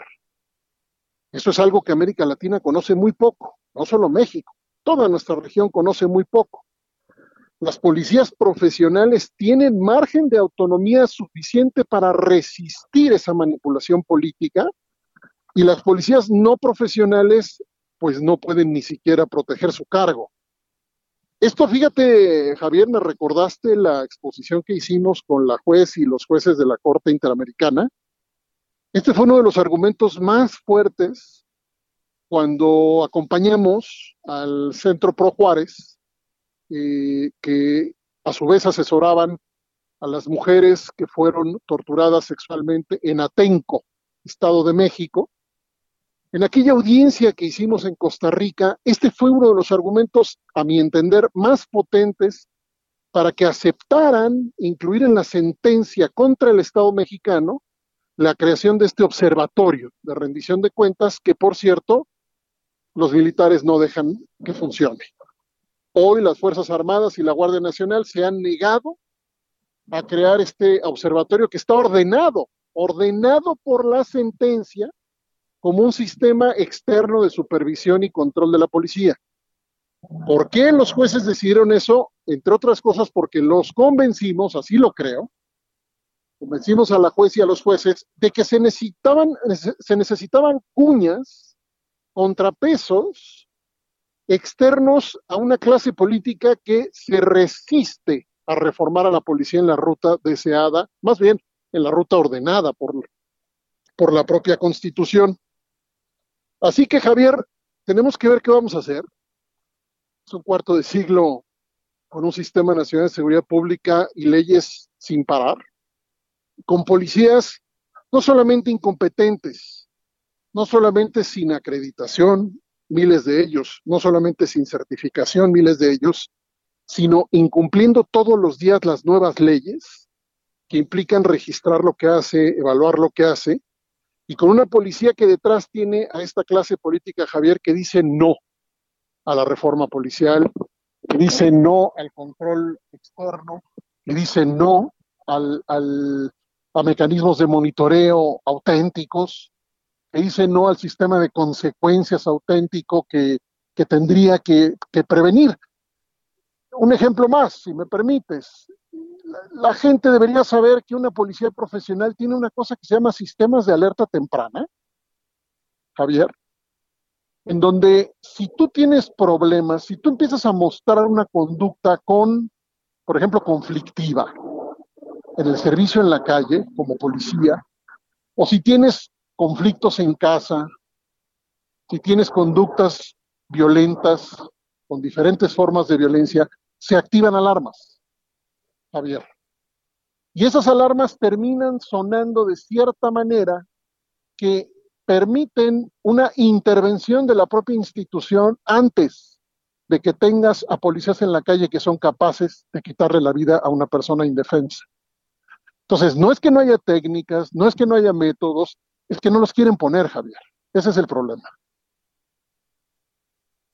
Eso es algo que América Latina conoce muy poco, no solo México, toda nuestra región conoce muy poco. Las policías profesionales tienen margen de autonomía suficiente para resistir esa manipulación política y las policías no profesionales pues no pueden ni siquiera proteger su cargo. Esto, fíjate, Javier, me recordaste la exposición que hicimos con la juez y los jueces de la Corte Interamericana. Este fue uno de los argumentos más fuertes cuando acompañamos al Centro Pro Juárez, eh, que a su vez asesoraban a las mujeres que fueron torturadas sexualmente en Atenco, Estado de México. En aquella audiencia que hicimos en Costa Rica, este fue uno de los argumentos, a mi entender, más potentes para que aceptaran incluir en la sentencia contra el Estado mexicano la creación de este observatorio de rendición de cuentas que, por cierto, los militares no dejan que funcione. Hoy las Fuerzas Armadas y la Guardia Nacional se han negado a crear este observatorio que está ordenado, ordenado por la sentencia como un sistema externo de supervisión y control de la policía. ¿Por qué los jueces decidieron eso? Entre otras cosas porque los convencimos, así lo creo, convencimos a la juez y a los jueces de que se necesitaban, se necesitaban cuñas, contrapesos externos a una clase política que se resiste a reformar a la policía en la ruta deseada, más bien en la ruta ordenada por, por la propia constitución. Así que, Javier, tenemos que ver qué vamos a hacer. Es un cuarto de siglo con un sistema nacional de seguridad pública y leyes sin parar, con policías no solamente incompetentes, no solamente sin acreditación, miles de ellos, no solamente sin certificación, miles de ellos, sino incumpliendo todos los días las nuevas leyes que implican registrar lo que hace, evaluar lo que hace, y con una policía que detrás tiene a esta clase política, Javier, que dice no a la reforma policial, que dice no al control externo, que dice no al, a mecanismos de monitoreo auténticos, que dice no al sistema de consecuencias auténtico que, que tendría que, que, prevenir. Un ejemplo más, si me permites. La, gente debería saber que una policía profesional tiene una cosa que se llama sistemas de alerta temprana, Javier, en donde si tú tienes problemas, si tú empiezas a mostrar una conducta con, por ejemplo, conflictiva en el servicio en la calle como policía, o si tienes conflictos en casa, si tienes conductas violentas con diferentes formas de violencia, se activan alarmas, Javier. Y esas alarmas terminan sonando de cierta manera que permiten una intervención de la propia institución antes de que tengas a policías en la calle que son capaces de quitarle la vida a una persona indefensa. Entonces, no es que no haya técnicas, no es que no haya métodos, es que no los quieren poner, Javier. Ese es el problema.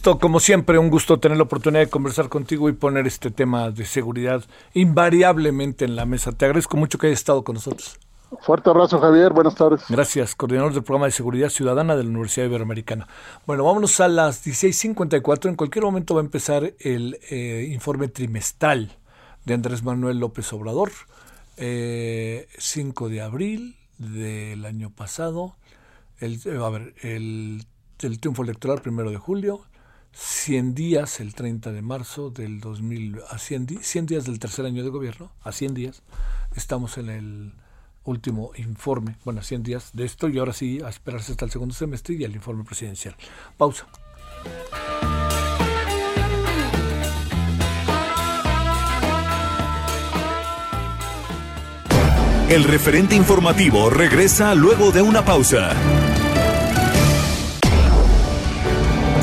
Como siempre, un gusto tener la oportunidad de conversar contigo y poner este tema de seguridad invariablemente en la mesa. Te agradezco mucho que hayas estado con nosotros.
Fuerte abrazo, Javier. Buenas tardes.
Gracias, coordinador del programa de seguridad ciudadana de la Universidad Iberoamericana. Bueno, vámonos a las 16:54. En cualquier momento va a empezar el eh, informe trimestral de Andrés Manuel López Obrador. Eh, 5 de abril del año pasado. El, eh, a ver, el, el triunfo electoral primero de julio. 100 días, el 30 de marzo del 2000, a 100, 100 días del tercer año de gobierno, a 100 días, estamos en el último informe, bueno, 100 días de esto y ahora sí a esperarse hasta el segundo semestre y el informe presidencial. Pausa.
El referente informativo regresa luego de una pausa.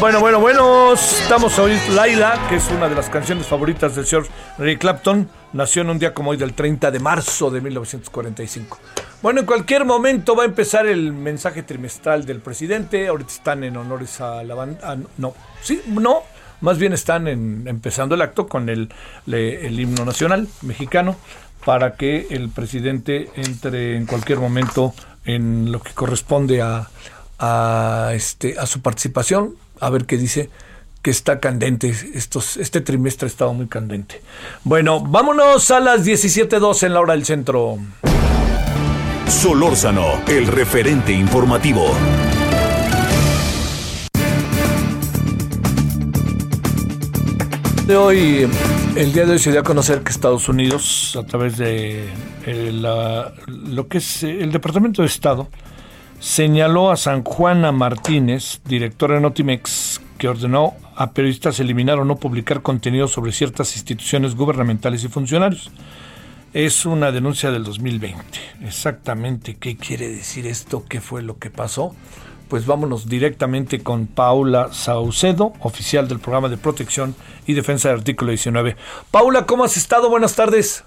Bueno, bueno, bueno, estamos oír Laila, que es una de las canciones favoritas del señor Rick Clapton. Nació en un día como hoy del 30 de marzo de 1945. Bueno, en cualquier momento va a empezar el mensaje trimestral del presidente. Ahorita están en honores a la banda. no, sí, no, más bien están en, empezando el acto con el, el himno nacional mexicano para que el presidente entre en cualquier momento en lo que corresponde a, a, este, a su participación a ver qué dice que está candente. Estos, este trimestre ha estado muy candente. Bueno, vámonos a las 17.12 en la hora del centro.
Solórzano, el referente informativo.
De hoy, el día de hoy se dio a conocer que Estados Unidos, a través de eh, la, lo que es eh, el Departamento de Estado, señaló a San Juana Martínez, directora de Notimex, que ordenó a periodistas eliminar o no publicar contenido sobre ciertas instituciones gubernamentales y funcionarios. Es una denuncia del 2020. Exactamente qué quiere decir esto, qué fue lo que pasó. Pues vámonos directamente con Paula Saucedo, oficial del programa de protección y defensa del artículo 19. Paula, ¿cómo has estado? Buenas tardes.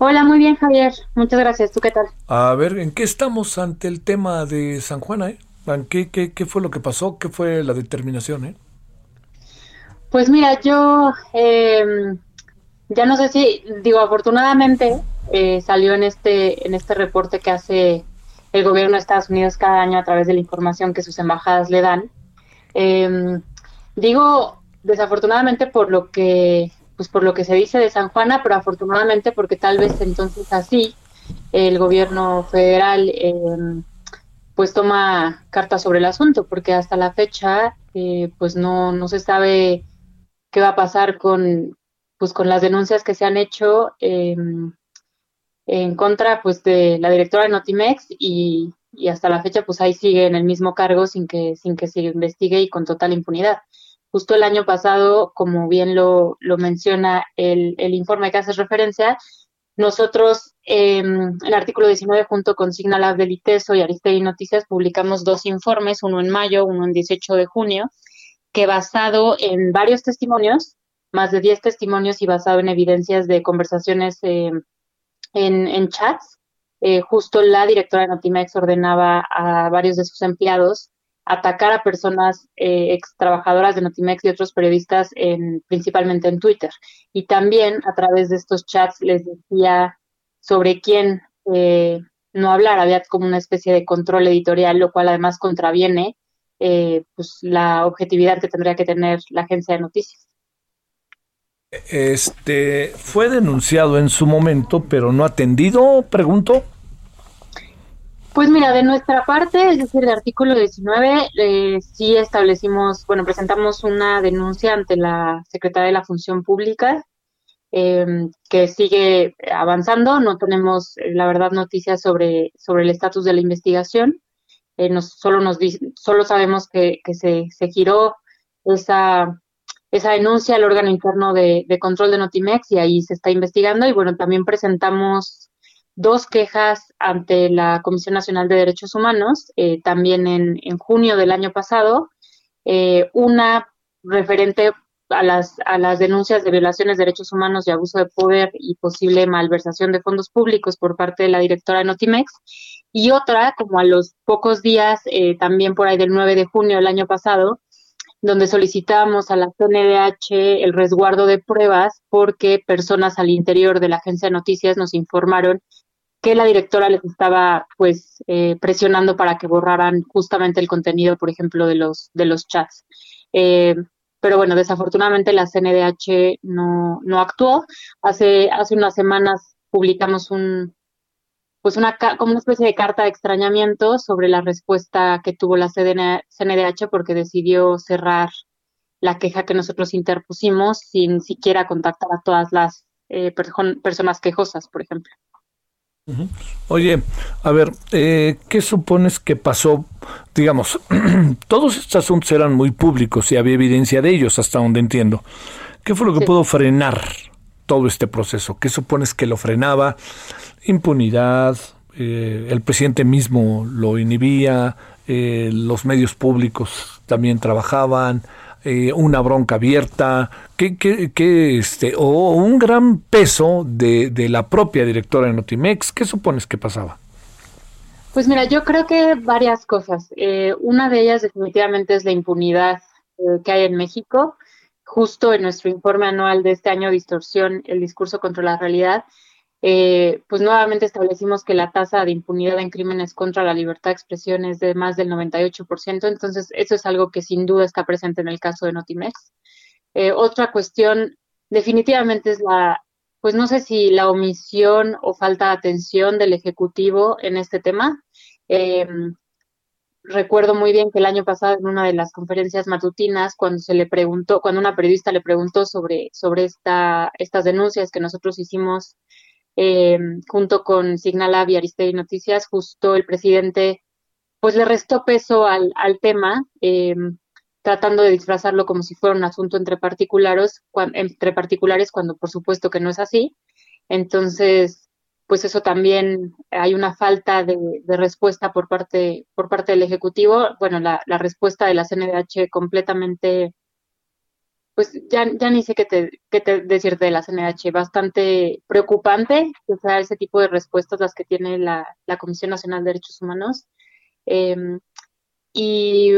Hola, muy bien, Javier. Muchas gracias. ¿Tú qué tal?
A ver, ¿en qué estamos ante el tema de San Juana? Eh? ¿Qué, qué, qué fue lo que pasó? ¿Qué fue la determinación? Eh?
Pues mira, yo eh, ya no sé si, digo, afortunadamente eh, salió en este, en este reporte que hace el gobierno de Estados Unidos cada año a través de la información que sus embajadas le dan. Em, digo, desafortunadamente por lo que pues por lo que se dice de San Juana, pero afortunadamente porque tal vez entonces así el gobierno federal eh, pues toma carta sobre el asunto, porque hasta la fecha eh, pues no, no se sabe qué va a pasar con, pues con las denuncias que se han hecho em, en contra pues de la directora de Notimex y, y, hasta la fecha pues ahí sigue en el mismo cargo sin que, sin que se investigue y con total impunidad. Justo el año pasado, como bien lo, lo menciona el, el informe que hace referencia, nosotros, eh, el artículo 19, junto con Signalab del ITESO y Aristegui Noticias, publicamos dos informes, uno en mayo, uno en 18 de junio, que basado en varios testimonios, más de 10 testimonios y basado en evidencias de conversaciones eh, en, en, chats, eh, justo la directora de Notimex ordenaba a varios de sus empleados atacar a personas eh, ex trabajadoras de Notimex y otros periodistas, en, principalmente en Twitter. Y también a través de estos chats les decía sobre quién eh, no hablar. Había como una especie de control editorial, lo cual además contraviene eh, pues, la objetividad que tendría que tener la agencia de noticias.
Este fue denunciado en su momento, pero no atendido, pregunto.
Pues mira, de nuestra parte, es decir, el artículo 19, eh, sí establecimos, bueno, presentamos una denuncia ante la Secretaría de la Función Pública, eh, que sigue avanzando. No tenemos, eh, la verdad, noticias sobre, sobre el estatus de la investigación. Eh, nos, solo, nos, solo sabemos que, que se, se giró esa, esa denuncia al órgano interno de, de control de Notimex y ahí se está investigando. Y bueno, también presentamos dos quejas ante la Comisión Nacional de Derechos Humanos, eh, también en, en, junio del año pasado, eh, una referente a las, a las denuncias de violaciones de derechos humanos y abuso de poder y posible malversación de fondos públicos por parte de la directora de Notimex, y otra, como a los pocos días, eh, también por ahí del 9 de junio del año pasado, donde solicitamos a la CNDH el resguardo de pruebas porque personas al interior de la agencia de noticias nos informaron que la directora les estaba pues eh, presionando para que borraran justamente el contenido, por ejemplo, de los, de los chats. Eh, pero bueno, desafortunadamente la CNDH no, no actuó. Hace, hace unas semanas publicamos un, pues una, como una especie de carta de extrañamiento sobre la respuesta que tuvo la CNDH porque decidió cerrar la queja que nosotros interpusimos sin siquiera contactar a todas las eh, personas quejosas, por ejemplo.
Oye, a ver, eh, ¿qué supones que pasó? Digamos, todos estos asuntos eran muy públicos y había evidencia de ellos, hasta donde entiendo. ¿Qué fue lo que sí. pudo frenar todo este proceso? ¿Qué supones que lo frenaba? Impunidad, eh, el presidente mismo lo inhibía, eh, los medios públicos también trabajaban, eh, una bronca abierta, que, que, que este, o un gran peso de, de, la propia directora de Notimex. ¿Qué supones que pasaba?
Pues mira, yo creo que varias cosas. Eh, una de ellas definitivamente es la impunidad eh, que hay en México. Justo en nuestro informe anual de este año, Distorsión, el discurso contra la realidad, eh, pues nuevamente establecimos que la tasa de impunidad en crímenes contra la libertad de expresión es de más del 98%, entonces eso es algo que sin duda está presente en el caso de Notimex. Eh, otra cuestión definitivamente es la, pues no sé si la omisión o falta de atención del Ejecutivo en este tema. Eh, recuerdo muy bien que el año pasado en una de las conferencias matutinas, cuando se le preguntó, cuando una periodista le preguntó sobre, sobre esta, estas denuncias que nosotros hicimos eh, junto con Signalab y Aristegui Noticias, justo el presidente pues le restó peso al, al tema, eh, tratando de disfrazarlo como si fuera un asunto entre particulares, entre particulares, cuando por supuesto que no es así. Entonces, pues eso también hay una falta de, de respuesta por parte, por parte del Ejecutivo. Bueno, la, la respuesta de la CNDH completamente pues ya, ni sé qué te, decirte de la CNH, bastante preocupante que sea ese tipo de respuestas las que tiene la, Comisión Nacional de Derechos Humanos. Eh, y,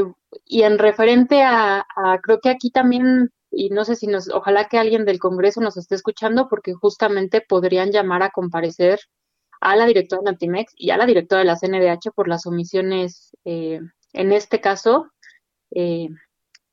en referente a, a, creo que aquí también, y no sé si nos, ojalá que alguien del Congreso nos esté escuchando, porque justamente podrían llamar a comparecer a la directora de Antimex y a la directora de la CNDH por las omisiones, eh, en este caso, eh,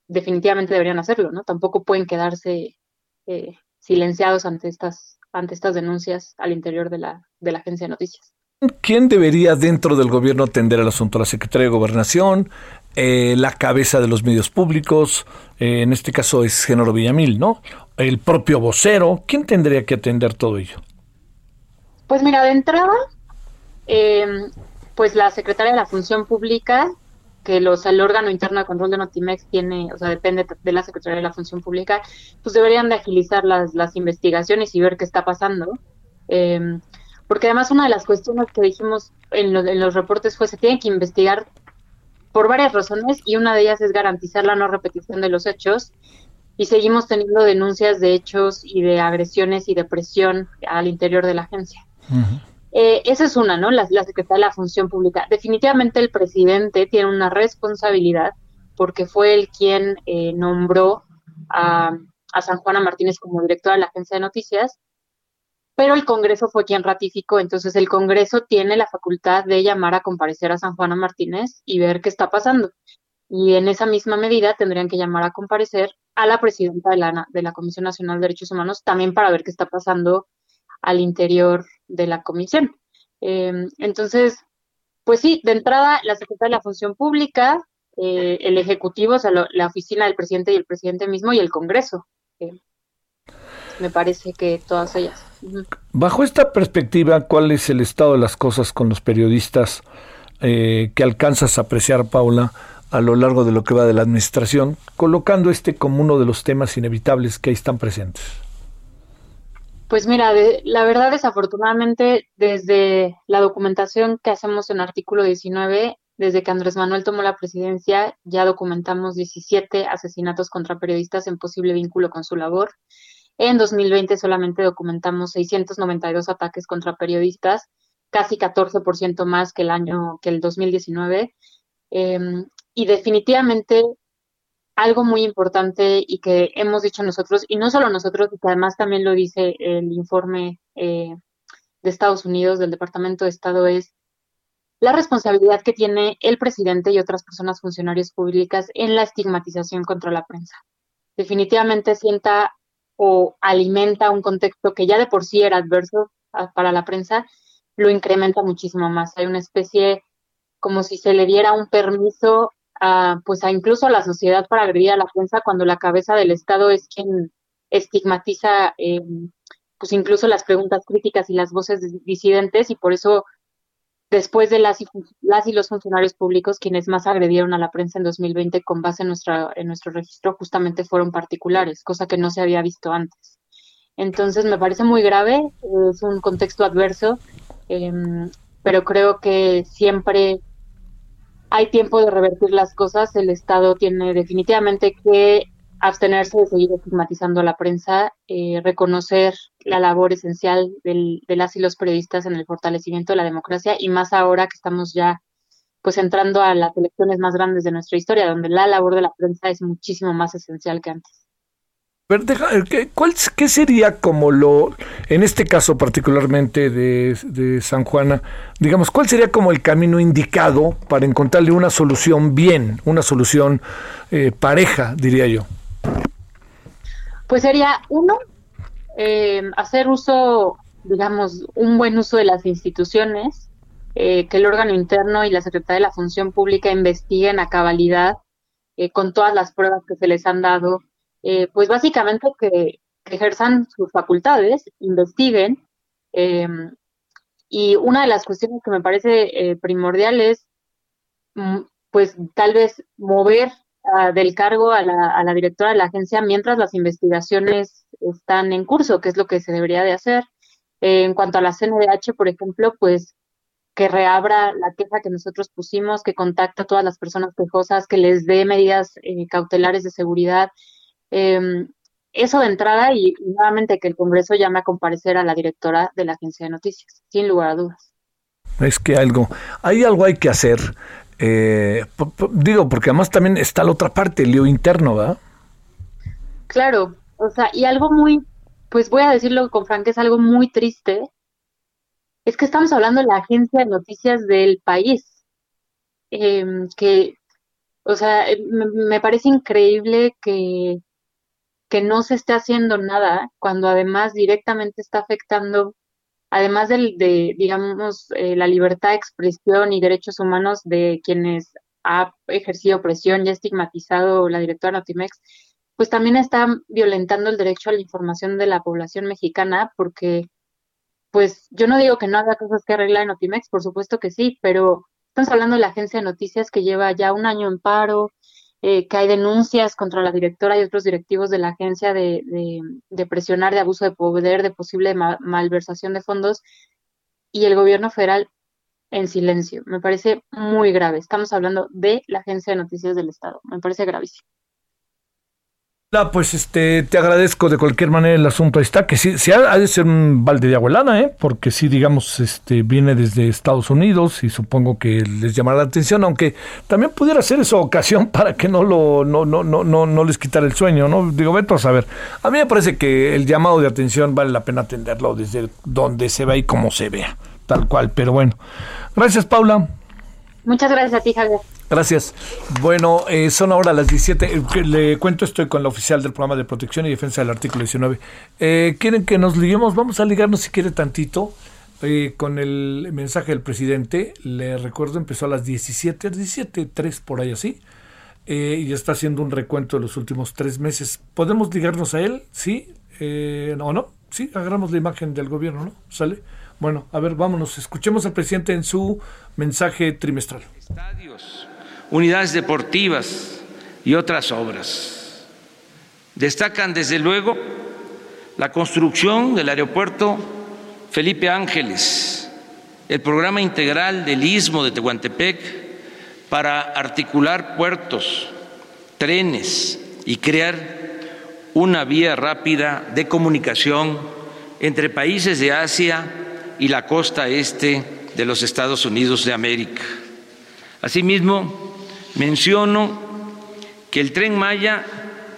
definitivamente deberían hacerlo, ¿no? Tampoco pueden quedarse eh, silenciados ante estas, ante estas denuncias al interior de la, de la agencia de noticias.
¿Quién debería dentro del gobierno atender el asunto? ¿La Secretaría de Gobernación? Eh, ¿La cabeza de los medios públicos? Eh, en este caso es Genaro Villamil, ¿no? ¿El propio vocero? ¿Quién tendría que atender todo ello?
Pues mira, de entrada, pues la Secretaria de la Función Pública, que los, el órgano interno de control de Notimex tiene, o sea, depende de la Secretaría de la Función Pública, pues deberían de agilizar las, las investigaciones y ver qué está pasando. Eh, porque además una de las cuestiones que dijimos en, en los reportes fue se tiene que investigar por varias razones y una de ellas es garantizar la no repetición de los hechos y seguimos teniendo denuncias de hechos y de agresiones y de presión al interior de la agencia. Eh, esa es una, ¿no? La, la Secretaría de la Función Pública. Definitivamente el presidente tiene una responsabilidad porque fue el quien eh, nombró a, a San Juana Martínez como directora de la agencia de noticias pero el Congreso fue quien ratificó, entonces el Congreso tiene la facultad de llamar a comparecer a San Juana Martínez y ver qué está pasando. Y en esa misma medida tendrían que llamar a comparecer a la presidenta de la, de la Comisión Nacional de Derechos Humanos también para ver qué está pasando al interior de la comisión. Eh, entonces, pues sí, de entrada, la Secretaría de la Función Pública, eh, el Ejecutivo, o sea, la oficina del presidente y el presidente mismo y el Congreso. Me parece que todas ellas.
Bajo esta perspectiva, ¿cuál es el estado de las cosas con los periodistas eh, que alcanzas a apreciar, Paula, a lo largo de lo que va de la administración, colocando este como uno de los temas inevitables que ahí están presentes?
Pues mira, de, la verdad desafortunadamente desde la documentación que hacemos en artículo 19, desde que Andrés Manuel tomó la presidencia, ya documentamos 17 asesinatos contra periodistas en posible vínculo con su labor. En 2020 solamente documentamos 692 ataques contra periodistas, casi 14% más que el año que el 2019. Eh, y definitivamente algo muy importante y que hemos dicho nosotros, y no solo nosotros, que además también lo dice el informe eh, de Estados Unidos, del Departamento de Estado, es la responsabilidad que tiene el presidente y otras personas funcionarias públicas en la estigmatización contra la prensa. Definitivamente sienta o alimenta un contexto que ya de por sí era adverso para la prensa, lo incrementa muchísimo más. Hay una especie como si se le diera un permiso a, pues a incluso a la sociedad para agredir a la prensa cuando la cabeza del Estado es quien estigmatiza eh, pues incluso las preguntas críticas y las voces disidentes y por eso después de las y, las y los funcionarios públicos quienes más agredieron a la prensa en 2020 con base en, nuestra, en nuestro registro justamente fueron particulares, cosa que no se había visto antes. Entonces me parece muy grave, es un contexto adverso, eh, pero creo que siempre hay tiempo de revertir las cosas, el Estado tiene definitivamente que abstenerse de seguir estigmatizando a la prensa, eh, reconocer la labor esencial del, de las y los periodistas en el fortalecimiento de la democracia y más ahora que estamos ya pues entrando a las elecciones más grandes de nuestra historia, donde la labor de la prensa es muchísimo más esencial que antes.
Pero deja, ¿qué, cuál, ¿Qué sería como lo, en este caso particularmente de, de, San Juana, digamos, cuál sería como el camino indicado para encontrarle una solución bien, una solución eh, pareja, diría yo?
Pues sería, uno, eh, hacer uso, digamos, un buen uso de las instituciones, eh, que el órgano interno y la Secretaría de la Función Pública investiguen a cabalidad eh, con todas las pruebas que se les han dado, eh, pues básicamente que, ejerzan sus facultades, investiguen. Em, y una de las cuestiones que me parece eh, primordial es, mm, pues tal vez mover uh, del cargo a la, directora de la agencia mientras las investigaciones están en curso, que es lo que se debería de hacer. Eh, en cuanto a la CNDH, por ejemplo, pues que reabra la queja que nosotros pusimos, que contacte a todas las personas quejosas, que les dé medidas cautelares de seguridad. Eh, eso de entrada y, nuevamente que el Congreso llame a comparecer a la directora de la agencia de noticias, sin lugar a dudas.
Es que algo, hay algo hay que hacer. Eh, digo, porque además también está la otra parte, el lío interno, ¿verdad?
Claro, o sea, y algo muy, pues voy a decirlo con franqueza, algo muy triste, es que estamos hablando de la agencia de noticias del país, eh, que, o sea, me, me, parece increíble que, que no se esté haciendo nada cuando además directamente está afectando además del, de, digamos, eh, la libertad de expresión y derechos humanos de quienes ha ejercido presión y ha estigmatizado la directora Notimex, pues también está violentando el derecho a la información de la población mexicana, porque, pues, yo no digo que no haga cosas que arreglar en Notimex, por supuesto que sí, pero estamos hablando de la agencia de noticias que lleva ya un año en paro, eh, que hay denuncias contra la directora y otros directivos de la agencia de, de, presionar, de abuso de poder, de posible malversación de fondos, y el gobierno federal en silencio. Me parece muy grave. Estamos hablando de la agencia de noticias del Estado. Me parece gravísimo.
Pues este, te agradezco de cualquier manera el asunto. Ahí está, que sí, sí ha, de ser un balde de abuelana, ¿eh? porque sí, digamos, este, viene desde Estados Unidos y supongo que les llamará la atención, aunque también pudiera ser esa ocasión para que no, lo, no, no, no, no, no les quitara el sueño, ¿no? Digo, vete a saber. A mí me parece que el llamado de atención vale la pena atenderlo desde donde se ve y como se vea, tal cual. Pero bueno, gracias, Paula.
Muchas gracias a ti, Javier.
Gracias. Bueno, eh, son ahora las 17. Eh, le cuento, estoy con la oficial del programa de protección y defensa del artículo 19. Eh, ¿Quieren que nos liguemos? Vamos a ligarnos si quiere tantito. con el mensaje del presidente, le recuerdo, empezó a las 17, 17, 3 por ahí así, y está haciendo un recuento de los últimos tres meses. ¿Podemos ligarnos a él? ¿Sí? ¿O no? Sí, agarramos la imagen del gobierno, ¿no? ¿Sale? Bueno, a ver, vámonos, escuchemos al presidente en su mensaje trimestral.
Estadios unidades deportivas y otras obras. Destacan desde luego la construcción del aeropuerto Felipe Ángeles, el programa integral del istmo de Tehuantepec para articular puertos, trenes y crear una vía rápida de comunicación entre países de Asia y la costa este de los Estados Unidos de América. Asimismo, menciono que el tren Maya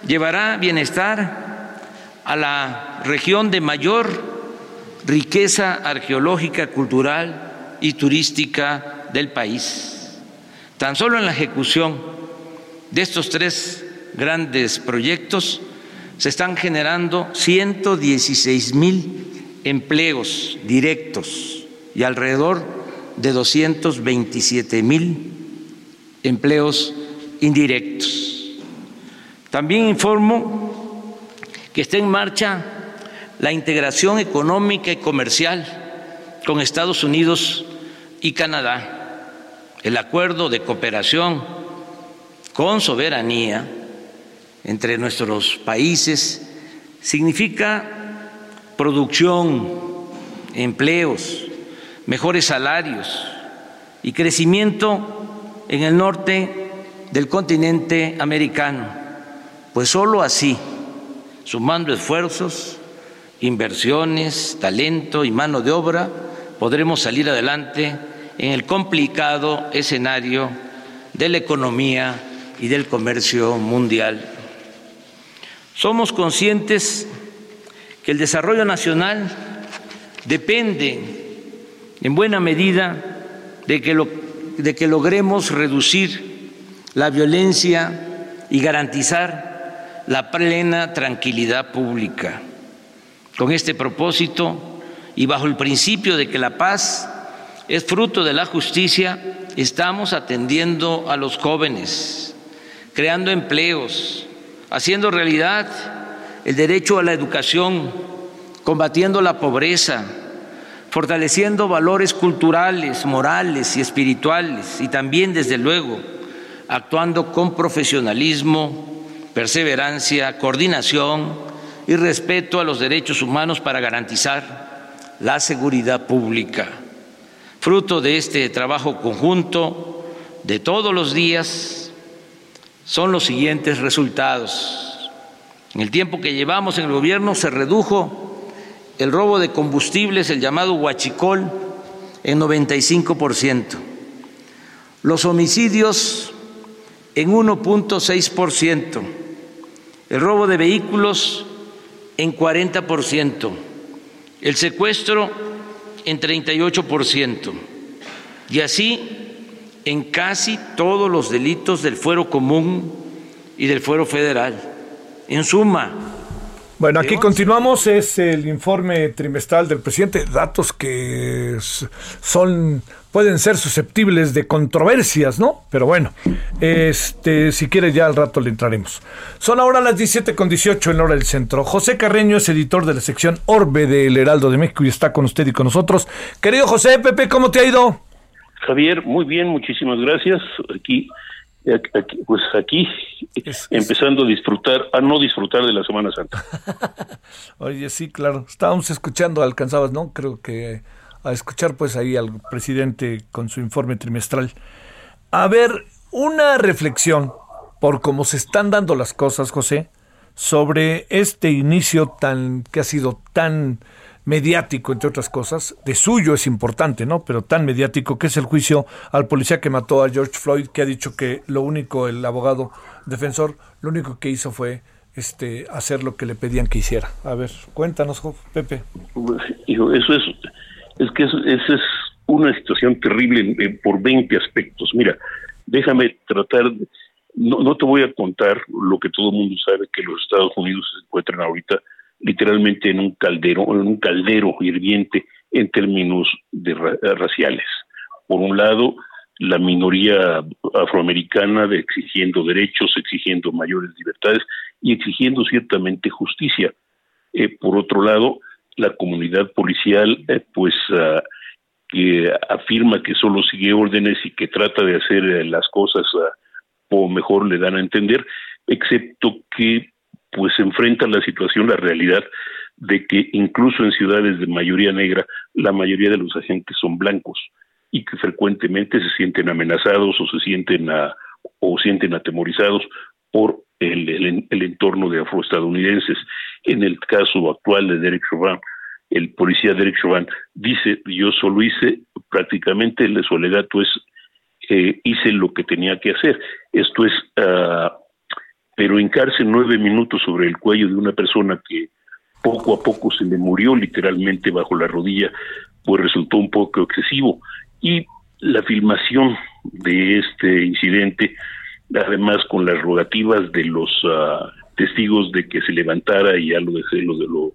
llevará bienestar a la región de mayor riqueza arqueológica, cultural y turística del país. Tan solo en la ejecución de estos tres grandes proyectos se están generando 116 mil empleos directos y alrededor de 227 mil empleos indirectos. También informo que está en marcha la integración económica y comercial con Estados Unidos y Canadá. El acuerdo de cooperación con soberanía entre nuestros países significa producción, empleos, mejores salarios y crecimiento en el norte del continente americano, pues solo así, sumando esfuerzos, inversiones, talento y mano de obra, podremos salir adelante en el complicado escenario de la economía y del comercio mundial. Somos conscientes que el desarrollo nacional depende en buena medida de que logremos reducir la violencia y garantizar la plena tranquilidad pública. Con este propósito y bajo el principio de que la paz es fruto de la justicia, estamos atendiendo a los jóvenes, creando empleos, haciendo realidad el derecho a la educación, combatiendo la pobreza, fortaleciendo valores culturales, morales y espirituales y también, desde luego, actuando con profesionalismo, perseverancia, coordinación y respeto a los derechos humanos para garantizar la seguridad pública. Fruto de este trabajo conjunto de todos los días son los siguientes resultados. En el tiempo que llevamos en el gobierno se redujo el robo de combustibles, el llamado huachicol, en 95%, los homicidios en 1.6%, el robo de vehículos en 40%, el secuestro en 38%, y así en casi todos los delitos del fuero común y del fuero federal. En suma,
Bueno, aquí continuamos, es el informe trimestral del presidente, datos que son pueden ser susceptibles de controversias, ¿no? Pero bueno, este, si quiere ya al rato le entraremos. Son ahora las 17 con 18 en la hora del centro. José Carreño es editor de la sección Orbe del Heraldo de México y está con usted y con nosotros. Querido José, Pepe, ¿cómo te ha ido?
Javier, muy bien, muchísimas gracias. Aquí pues aquí empezando a disfrutar, a no disfrutar de la Semana Santa.
Oye, sí, claro, estábamos escuchando, alcanzabas, ¿no? Creo que a escuchar pues ahí al presidente con su informe trimestral. A ver, una reflexión por cómo se están dando las cosas, José, sobre este inicio tan que ha sido tan mediático, entre otras cosas, de suyo es importante, ¿no? Pero tan mediático que es el juicio al policía que mató a George Floyd, que ha dicho que lo único, el abogado defensor, lo único que hizo fue este hacer lo que le pedían que hiciera. A ver, cuéntanos, Pepe.
Hijo, eso es, es que eso, es una situación terrible por 20 aspectos. Mira, déjame tratar, no, no te voy a contar lo que todo el mundo sabe, que los Estados Unidos se encuentran ahorita literalmente en un caldero, en un caldero hirviente en términos de raciales. Por un lado, la minoría afroamericana exigiendo derechos, exigiendo mayores libertades y exigiendo ciertamente justicia. Eh, por otro lado, la comunidad policial, eh, pues, ah, que afirma que solo sigue órdenes y que trata de hacer eh, las cosas uh, o mejor le dan a entender, excepto que pues enfrenta la situación, la realidad de que incluso en ciudades de mayoría negra, la mayoría de los agentes son blancos y que frecuentemente se sienten amenazados o se sienten a, o sienten atemorizados por el, el, entorno de afroestadounidenses. En el caso actual de Derek Chauvin, el policía Derek Chauvin dice, yo solo hice prácticamente, su alegato es, eh, hice lo que tenía que hacer. Esto es uh, pero hincarse nueve minutos sobre el cuello de una persona que poco a poco se le murió literalmente bajo la rodilla, pues resultó un poco excesivo. Y la filmación de este incidente, además con las rogativas de los uh, testigos de que se levantara y ya lo dejé, lo, lo,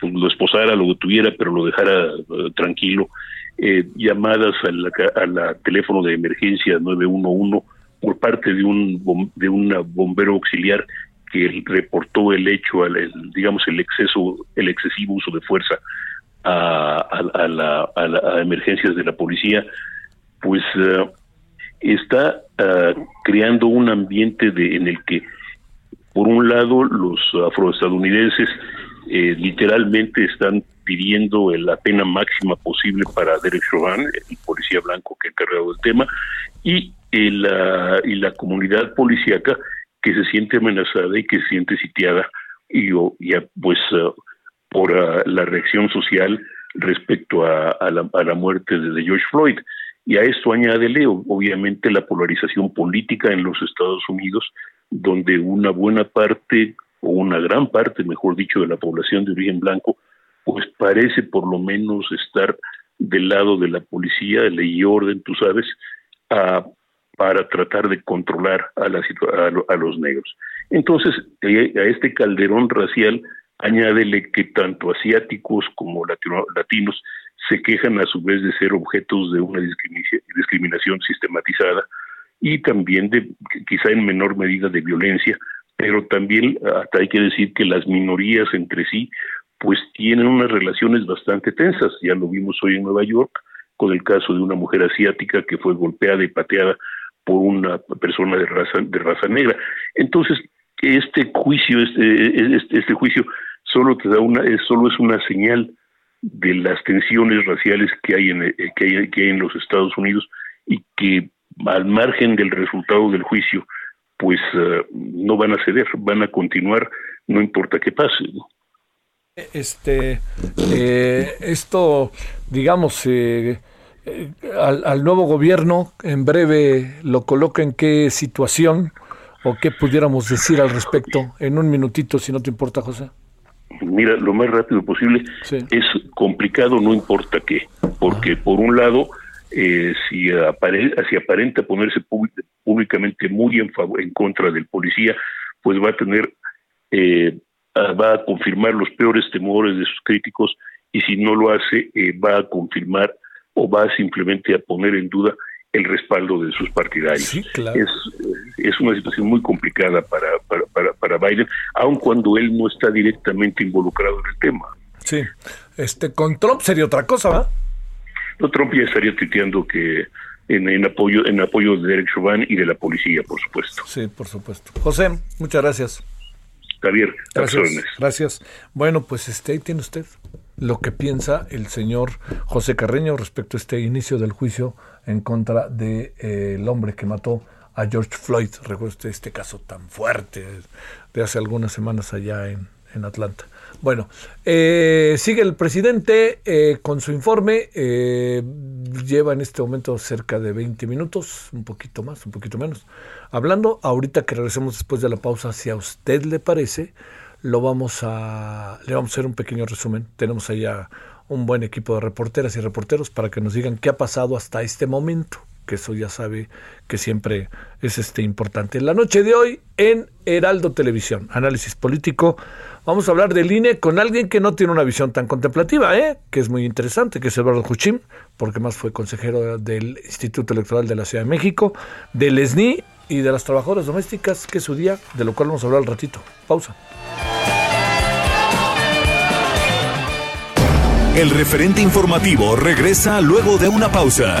pues lo esposara, lo tuviera, pero lo dejara uh, tranquilo, eh, llamadas a la, a la teléfono de emergencia 911 por parte de un de un bombero auxiliar que reportó el hecho, el, digamos el exceso, el excesivo uso de fuerza a, la, a, emergencias de la policía, pues eh, está eh, creando un ambiente de, en el que, por un lado, los afroestadounidenses eh, literalmente están pidiendo la pena máxima posible para Derek Chauvin, el policía blanco que ha cargado el tema, y y la, y la comunidad policíaca que se siente amenazada y que se siente sitiada y, ya pues uh, por uh, la reacción social respecto a, la, a, la, muerte de George Floyd. Y a esto añádele obviamente la polarización política en los Estados Unidos, donde una buena parte o una gran parte, mejor dicho, de la población de origen blanco, pues parece por lo menos estar del lado de la policía, de ley y orden, tú sabes, para tratar de controlar a, la, a, los negros. Entonces, eh, a este calderón racial, añádele que tanto asiáticos como latinos se quejan a su vez de ser objetos de una discriminación sistematizada y también de quizá en menor medida de violencia, pero también hasta hay que decir que las minorías entre sí pues tienen unas relaciones bastante tensas, ya lo vimos hoy en Nueva York con el caso de una mujer asiática que fue golpeada y pateada por una persona de raza de raza negra. Entonces, este juicio este, este, este juicio solo te da una es, solo es una señal de las tensiones raciales que hay en eh, que hay, que hay en los Estados Unidos y que al margen del resultado del juicio pues uh, no van a ceder, van a continuar no importa qué pase.
Este eh, esto digamos eh, eh, al, nuevo gobierno en breve lo coloca en qué situación o qué pudiéramos decir al respecto en un minutito, si no te importa, José.
Mira, lo más rápido posible. Es complicado, no importa qué, porque por un lado, eh, si, si aparenta ponerse públicamente muy en, en contra del policía, pues va a tener eh, ah, va a confirmar los peores temores de sus críticos y si no lo hace eh, va a confirmar o va simplemente a poner en duda el respaldo de sus partidarios. es, es, una situación muy complicada para, para, para, Biden, aun cuando él no está directamente involucrado en el tema.
Sí, este, con Trump sería otra cosa, ¿va?
No, Trump ya estaría tuiteando que en, apoyo en apoyo de Derek Chauvin y de la policía, por supuesto.
Sí, por supuesto. José, muchas gracias.
Javier,
gracias. Gracias. Bueno, pues este, ahí tiene usted lo que piensa el señor José Carreño respecto a este inicio del juicio en contra del de, eh, hombre que mató a George Floyd. Recuerda este caso tan fuerte de hace algunas semanas allá en, en Atlanta. Bueno, eh, sigue el presidente eh, con su informe. Eh, lleva en este momento cerca de 20 minutos, un poquito más, un poquito menos. Hablando, ahorita que regresemos después de la pausa, si a usted le parece, lo vamos a, le vamos a hacer un pequeño resumen. Tenemos allá un buen equipo de reporteras y reporteros para que nos digan qué ha pasado hasta este momento que eso ya sabe que siempre es este importante. La noche de hoy en Heraldo Televisión, análisis político, vamos a hablar del INE con alguien que no tiene una visión tan contemplativa, ¿eh? que es muy interesante, que es Eduardo Juchim, porque más fue consejero del Instituto Electoral de la Ciudad de México, del SNI y de las trabajadoras domésticas, que es su día, de lo cual vamos a hablar al ratito. Pausa.
El referente informativo regresa luego de una pausa.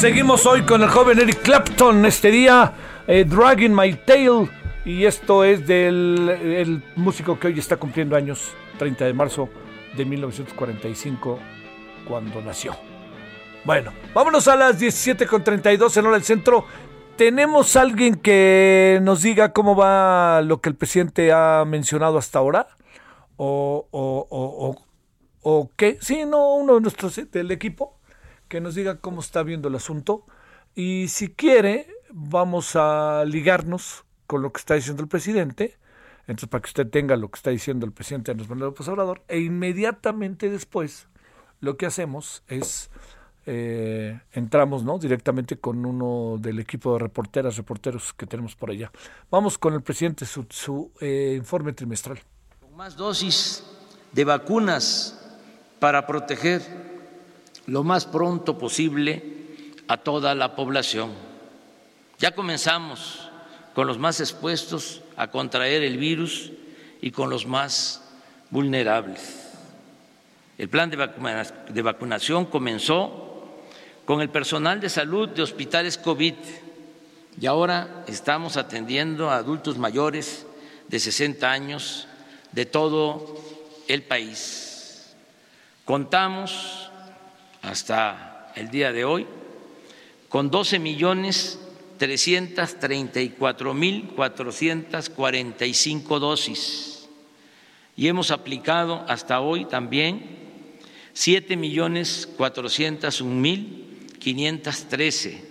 Seguimos hoy con el joven Eric Clapton. Este día, eh, Dragging My Tail. Y esto es del músico que hoy está cumpliendo años, 30 de marzo de 1945, cuando nació. Bueno, vámonos a las 17.32 en hora del centro. ¿Tenemos alguien que nos diga cómo va lo que el presidente ha mencionado hasta ahora? ¿O, o, o, o qué? Sí, no, uno de nuestros del equipo que nos diga cómo está viendo el asunto. Y si quiere vamos a ligarnos con lo que está diciendo el presidente, entonces para que usted tenga lo que está diciendo el presidente Andrés Manuel López Obrador e inmediatamente después lo que hacemos es eh, entramos no directamente con uno del equipo de reporteras reporteros que tenemos por allá. Vamos con el presidente su, eh, informe trimestral.
Con más dosis de vacunas para proteger lo más pronto posible a toda la población. Ya comenzamos con los más expuestos a contraer el virus y con los más vulnerables. El plan de, vacunación comenzó con el personal de salud de hospitales COVID y ahora estamos atendiendo a adultos mayores de 60 años de todo el país. Contamos hasta el día de hoy con 12 millones 334 mil 445 dosis y hemos aplicado hasta hoy también 7 millones 401 mil 513.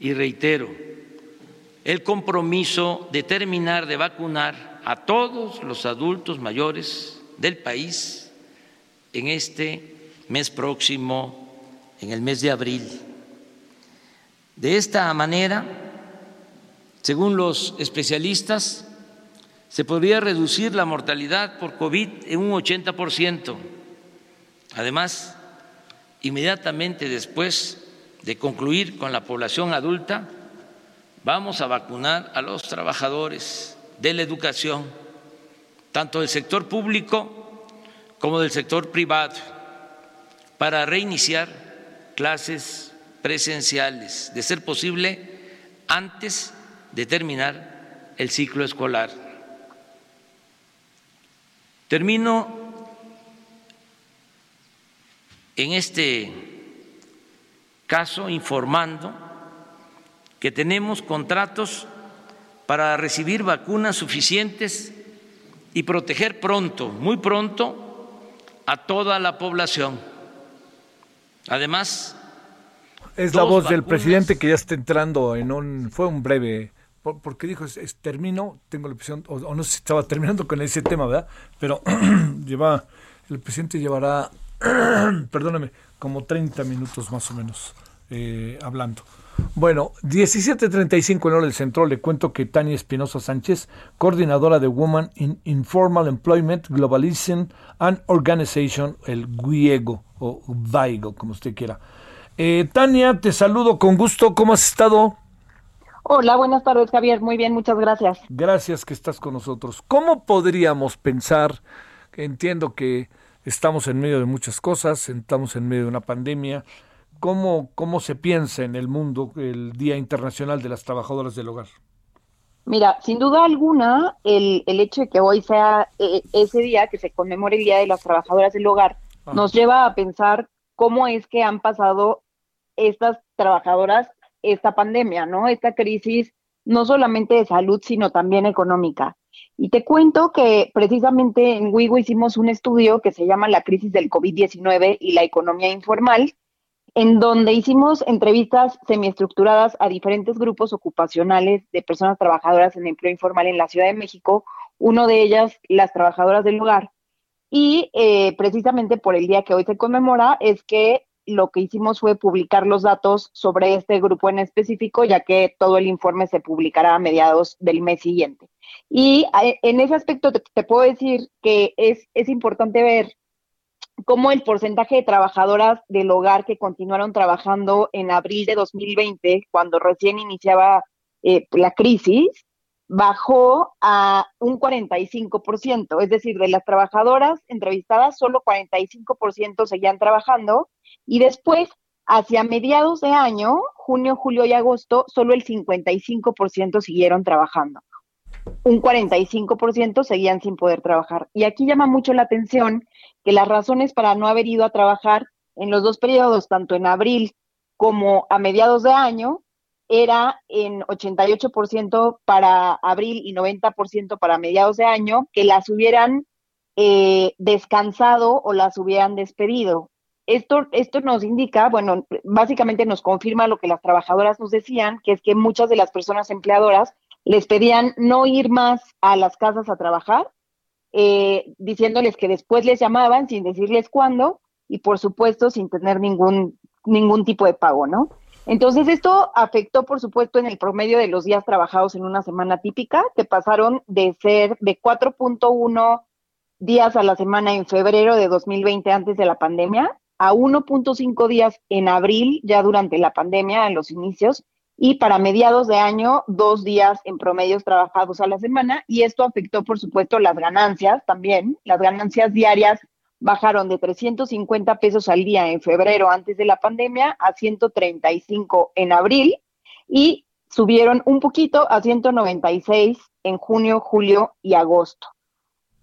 Y reitero, el compromiso de terminar de vacunar a todos los adultos mayores del país en este mes próximo, en el mes de abril. De esta manera, según los especialistas, se podría reducir la mortalidad por COVID en un 80%. Además, inmediatamente después de concluir con la población adulta, vamos a vacunar a los trabajadores de la educación, tanto del sector público como del sector privado, para reiniciar clases presenciales, de ser posible antes de terminar el ciclo escolar. Termino en este caso informando que tenemos contratos para recibir vacunas suficientes y proteger pronto, muy pronto, a toda la población. Además,
es la voz del presidente que ya está entrando en un fue un breve porque dijo es, termino tengo la impresión o, no sé si estaba terminando con ese tema verdad pero lleva el presidente llevará perdóname como 30 minutos más o menos eh, hablando bueno, 17.35 en hora del centro. Le cuento que Tania Espinosa Sánchez, coordinadora de Women in Informal Employment, Globalization and Organization, el GUIEGO o VAIGO, como usted quiera. Eh, Tania, te saludo con gusto. ¿Cómo has estado?
Hola, buenas tardes, Javier. Muy bien, muchas gracias.
Gracias que estás con nosotros. ¿Cómo podríamos pensar? Entiendo que estamos en medio de muchas cosas, estamos en medio de una pandemia ¿Cómo, ¿Cómo se piensa en el mundo el Día Internacional de las Trabajadoras del Hogar?
Mira, sin duda alguna, el, el hecho de que hoy sea eh, ese día que se conmemore el Día de las Trabajadoras del Hogar nos lleva a pensar cómo es que han pasado estas trabajadoras esta pandemia, ¿no? Esta crisis no solamente de salud, sino también económica. Y te cuento que precisamente en Wigo hicimos un estudio que se llama La crisis del COVID-19 y la economía informal, en donde hicimos entrevistas semiestructuradas a diferentes grupos ocupacionales de personas trabajadoras en empleo informal en la Ciudad de México, uno de ellas las trabajadoras del hogar. Y eh, precisamente por el día que hoy se conmemora es que lo que hicimos fue publicar los datos sobre este grupo en específico, ya que todo el informe se publicará a mediados del mes siguiente. Y en ese aspecto te, te puedo decir que es, es importante ver cómo el porcentaje de trabajadoras del hogar que continuaron trabajando en abril de 2020, cuando recién iniciaba eh, la crisis, bajó a un 45%, es decir, de las trabajadoras entrevistadas, solo 45% seguían trabajando y después, hacia mediados de año, junio, julio y agosto, solo el 55% siguieron trabajando. Un 45% seguían sin poder trabajar. Y aquí llama mucho la atención que las razones para no haber ido a trabajar en los dos periodos, tanto en abril como a mediados de año, era en 88% para abril y 90% para mediados de año, que las hubieran eh, descansado o las hubieran despedido. Esto, esto nos indica, bueno, básicamente nos confirma lo que las trabajadoras nos decían, que es que muchas de las personas empleadoras les pedían no ir más a las casas a trabajar, eh, diciéndoles que después les llamaban sin decirles cuándo y por supuesto sin tener ningún, ningún tipo de pago, ¿no? Entonces esto afectó por supuesto en el promedio de los días trabajados en una semana típica, que pasaron de ser de 4.1 días a la semana en febrero de 2020 antes de la pandemia a 1.5 días en abril ya durante la pandemia en los inicios y para mediados de año dos días en promedios trabajados a la semana y esto afectó por supuesto las ganancias también. Las ganancias diarias bajaron de 350 pesos al día en febrero antes de la pandemia a 135 en abril y subieron un poquito a 196 en junio, julio y agosto.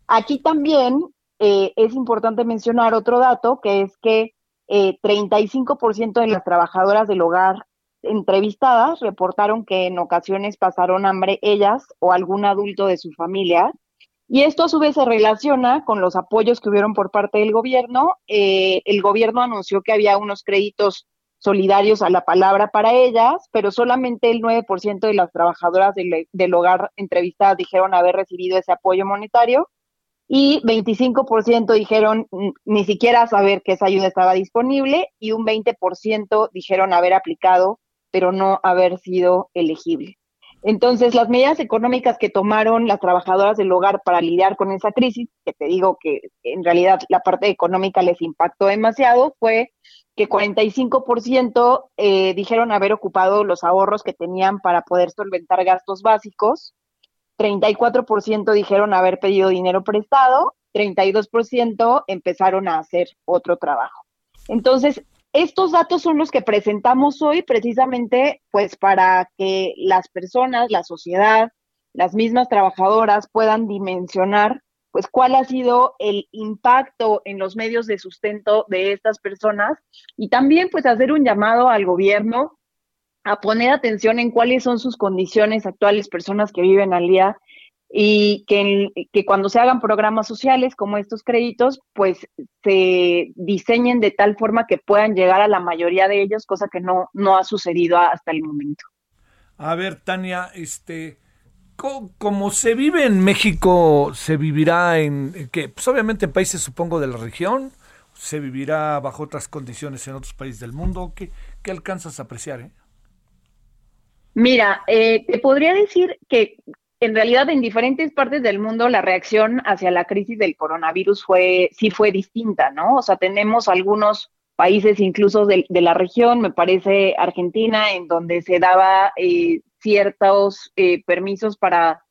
Aquí también eh, es importante mencionar otro dato que es que eh, 35% de las trabajadoras del hogar entrevistadas reportaron que en ocasiones pasaron hambre ellas o algún adulto de su familia Y esto a su vez se relaciona con los apoyos que hubieron por parte del gobierno. Eh, el gobierno anunció que había unos créditos solidarios a la palabra para ellas, pero solamente el 9% de las trabajadoras del, del, hogar entrevistadas dijeron haber recibido ese apoyo monetario y 25% dijeron ni siquiera saber que esa ayuda estaba disponible y un 20% dijeron haber aplicado, pero no haber sido elegible. Entonces, las medidas económicas que tomaron las trabajadoras del hogar para lidiar con esa crisis, que te digo que en realidad la parte económica les impactó demasiado, fue que 45% eh, dijeron haber ocupado los ahorros que tenían para poder solventar gastos básicos, 34% dijeron haber pedido dinero prestado, 32% empezaron a hacer otro trabajo. Entonces, estos datos son los que presentamos hoy precisamente pues para que las personas, la sociedad, las mismas trabajadoras puedan dimensionar pues cuál ha sido el impacto en los medios de sustento de estas personas y también pues hacer un llamado al gobierno a poner atención en cuáles son sus condiciones actuales, personas que viven al día y que, que, cuando se hagan programas sociales como estos créditos, pues se diseñen de tal forma que puedan llegar a la mayoría de ellos, cosa que no, no ha sucedido hasta el momento.
A ver, Tania, este, como se vive en México, se vivirá en, que pues obviamente en países, supongo, de la región, se vivirá bajo otras condiciones en otros países del mundo. ¿Qué, qué alcanzas a apreciar? Eh?
Mira, eh, te podría decir que en realidad en diferentes partes del mundo la reacción hacia la crisis del coronavirus fue sí fue distinta, ¿no? O sea, tenemos algunos países incluso de, la región, me parece Argentina, en donde se daba eh, ciertos eh, permisos para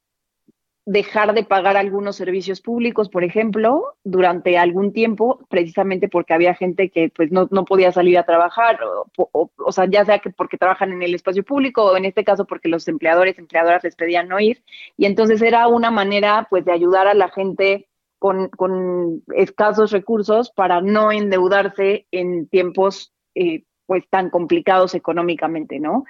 dejar de pagar algunos servicios públicos, por ejemplo, durante algún tiempo, precisamente porque había gente que pues no, podía salir a trabajar, o, sea, ya sea que porque trabajan en el espacio público o en este caso porque los empleadores, empleadoras les pedían no ir, y entonces era una manera pues de ayudar a la gente con, con escasos recursos para no endeudarse en tiempos eh, pues tan complicados económicamente, ¿no?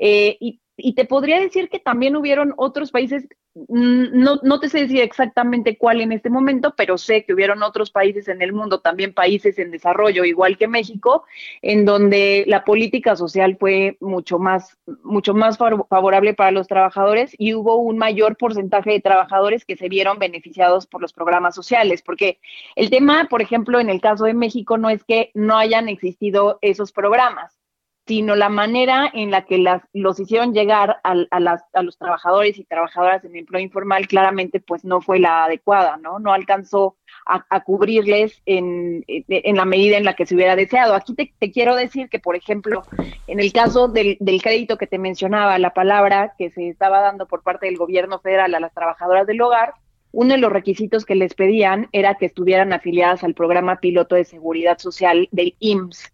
Eh, y y te podría decir que también hubieron otros países, no, no te sé decir exactamente cuál en este momento, pero sé que hubieron otros países en el mundo, también países en desarrollo, igual que México, en donde la política social fue mucho más, mucho más favorable para los trabajadores y hubo un mayor porcentaje de trabajadores que se vieron beneficiados por los programas sociales, porque el tema, por ejemplo, en el caso de México, no es que no hayan existido esos programas sino la manera en la que las, los hicieron llegar a, las, a los trabajadores y trabajadoras en empleo informal claramente pues no fue la adecuada, ¿no? No alcanzó a, cubrirles en, en, la medida en la que se hubiera deseado. Aquí te, quiero decir que, por ejemplo, en el caso del, del crédito que te mencionaba, la palabra que se estaba dando por parte del gobierno federal a las trabajadoras del hogar, uno de los requisitos que les pedían era que estuvieran afiliadas al programa piloto de seguridad social del IMSS.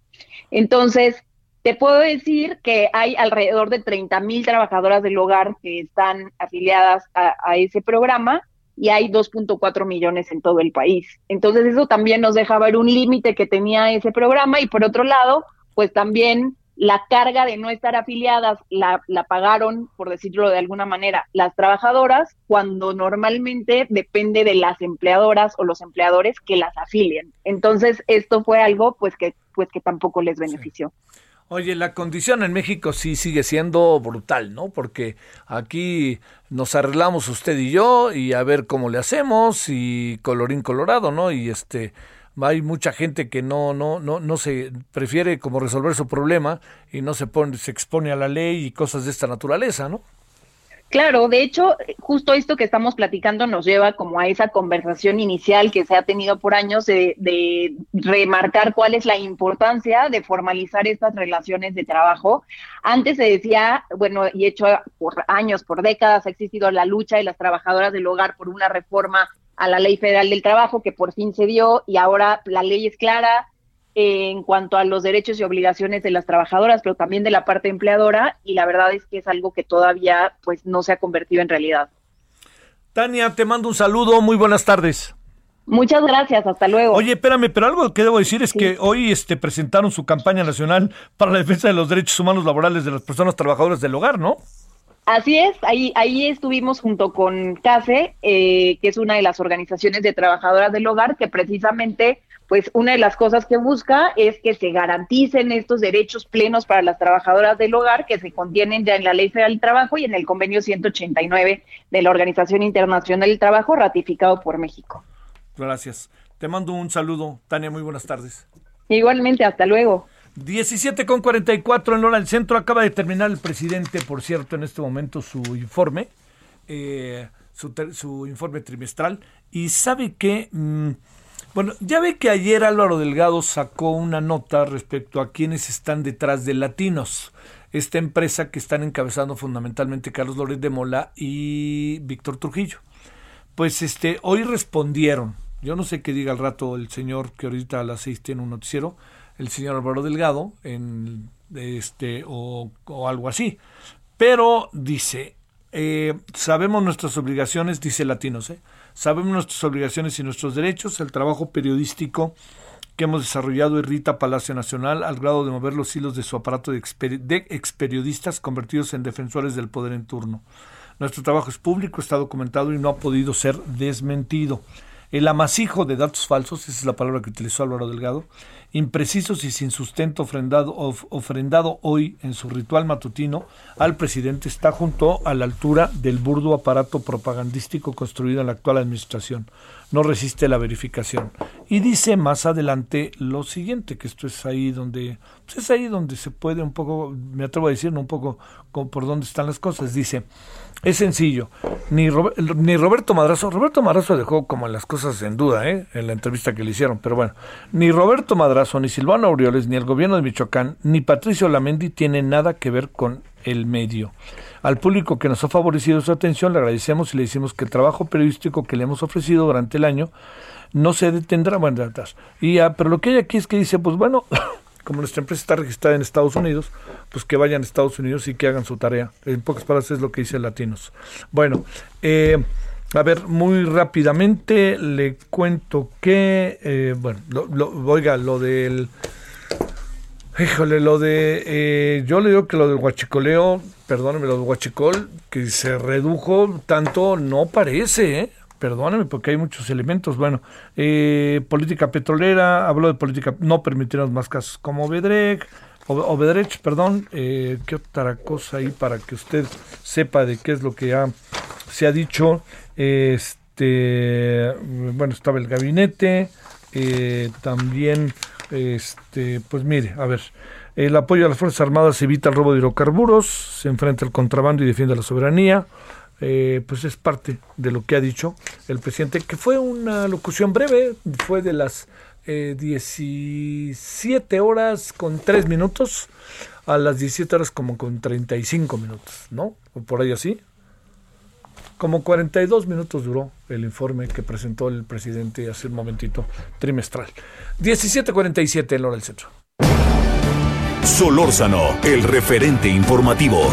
Entonces, te puedo decir que hay alrededor de 30 mil trabajadoras del hogar que están afiliadas a, ese programa y hay 2.4 millones en todo el país. Entonces eso también nos deja ver un límite que tenía ese programa y por otro lado, pues también la carga de no estar afiliadas la, la pagaron, por decirlo de alguna manera, las trabajadoras cuando normalmente depende de las empleadoras o los empleadores que las afilien. Entonces esto fue algo pues que, pues que tampoco les benefició.
Oye, la condición en México sí sigue siendo brutal, ¿no? Porque aquí nos arreglamos usted y yo y a ver cómo le hacemos y colorín colorado, ¿no? Y este hay mucha gente que no no no no se prefiere como resolver su problema y no se pone se expone a la ley y cosas de esta naturaleza, ¿no?
Claro, de hecho, justo esto que estamos platicando nos lleva como a esa conversación inicial que se ha tenido por años de, de, remarcar cuál es la importancia de formalizar estas relaciones de trabajo. Antes se decía, bueno, y hecho por años, por décadas, ha existido la lucha de las trabajadoras del hogar por una reforma a la ley federal del trabajo que por fin se dio y ahora la ley es clara, en cuanto a los derechos y obligaciones de las trabajadoras, pero también de la parte empleadora, y la verdad es que es algo que todavía pues no se ha convertido en realidad.
Tania, te mando un saludo, muy buenas tardes.
Muchas gracias, hasta luego.
Oye, espérame, pero algo que debo decir es que hoy este, presentaron su campaña nacional para la defensa de los derechos humanos laborales de las personas trabajadoras del hogar, ¿no?
Así es, ahí, ahí estuvimos junto con CASE, eh, que es una de las organizaciones de trabajadoras del hogar, que precisamente, pues una de las cosas que busca es que se garanticen estos derechos plenos para las trabajadoras del hogar que se contienen ya en la Ley Federal del Trabajo y en el Convenio 189 de la Organización Internacional del Trabajo, ratificado por México.
Gracias. Te mando un saludo, Tania, muy buenas tardes.
Igualmente, hasta luego.
17 con 44 en hora del centro. Acaba de terminar el presidente, por cierto, en este momento su informe, eh, su, informe trimestral. Y sabe que, mm, bueno, ya ve que ayer Álvaro Delgado sacó una nota respecto a quienes están detrás de Latinos. Esta empresa que están encabezando fundamentalmente Carlos Lórez de Mola y Víctor Trujillo. Pues este, hoy respondieron. Yo no sé qué diga al rato el señor que ahorita a las seis tiene un noticiero el señor Álvaro Delgado en este o, algo así. Pero dice, eh, sabemos nuestras obligaciones, dice Latinos, ¿eh? Sabemos nuestras obligaciones y nuestros derechos, el trabajo periodístico que hemos desarrollado irrita Palacio Nacional al grado de mover los hilos de su aparato de, de experiodistas convertidos en defensores del poder en turno. Nuestro trabajo es público, está documentado y no ha podido ser desmentido. El amasijo de datos falsos, esa es la palabra que utilizó Álvaro Delgado, imprecisos y sin sustento ofrendado, ofrendado hoy en su ritual matutino al presidente está junto a la altura del burdo aparato propagandístico construido en la actual administración. No resiste la verificación. Y dice más adelante lo siguiente, que esto es ahí donde, pues es ahí donde se puede un poco, me atrevo a decir un poco por dónde están las cosas. Dice, es sencillo. Ni, ni Roberto Madrazo, Roberto Madrazo dejó como las cosas en duda, ¿eh? en la entrevista que le hicieron, pero bueno, ni Roberto Madrazo, ni Silvano Aureoles, ni el gobierno de Michoacán, ni Patricio Lamendi tienen nada que ver con el medio. Al público que nos ha favorecido su atención le agradecemos y le decimos que el trabajo periodístico que le hemos ofrecido durante el año no se detendrá. Bueno, y, pero lo que hay aquí es que dice, pues bueno, como nuestra empresa está registrada en Estados Unidos, pues que vayan a Estados Unidos y que hagan su tarea. En pocas palabras es lo que dice Latinos. Bueno, eh, a ver, muy rápidamente le cuento que, eh, bueno, lo, oiga, lo del... Híjole, lo de... Eh, yo le digo que lo del huachicoleo, perdóneme, lo del huachicol, que se redujo tanto, no parece, ¿eh? Perdóneme porque hay muchos elementos. Bueno, eh, política petrolera, habló de política, no permitirnos más casos como Obedrech, Obedrech, perdón, eh, ¿qué otra cosa ahí para que usted sepa de qué es lo que ha, se ha dicho? Este, bueno, estaba el gabinete, eh, también, este, pues mire, a ver, el apoyo a las Fuerzas Armadas evita el robo de hidrocarburos, se enfrenta al contrabando y defiende la soberanía. Eh, pues es parte de lo que ha dicho el presidente, que fue una locución breve, fue de las eh, 17 horas con 3 minutos a las 17 horas como con 35 minutos, ¿no? O por ahí así. Como 42 minutos duró el informe que presentó el presidente hace un momentito trimestral. 17.47 en hora del centro.
Solórzano, el referente informativo.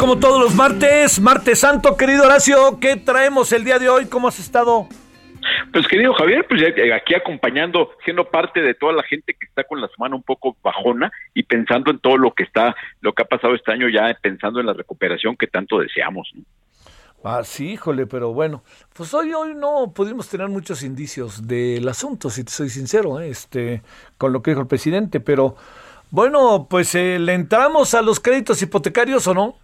como todos los martes, martes santo, querido Horacio, ¿qué traemos el día de hoy? ¿Cómo has estado?
Pues querido Javier, pues aquí acompañando, siendo parte de toda la gente que está con la semana un poco bajona y pensando en todo lo que está, lo que ha pasado este año ya pensando en la recuperación que tanto deseamos.
Ah, sí, híjole, pero bueno, pues hoy, hoy no pudimos tener muchos indicios del asunto, si te soy sincero, ¿eh? este, con lo que dijo el presidente, pero bueno, pues eh, le entramos a los créditos hipotecarios o no?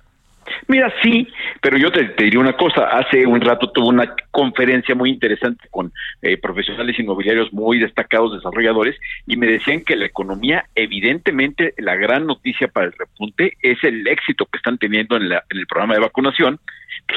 Mira, sí, pero yo te, diría una cosa. Hace un rato tuve una conferencia muy interesante con eh, profesionales inmobiliarios muy destacados, desarrolladores, y me decían que la economía, evidentemente, la gran noticia para el repunte es el éxito que están teniendo en, el programa de vacunación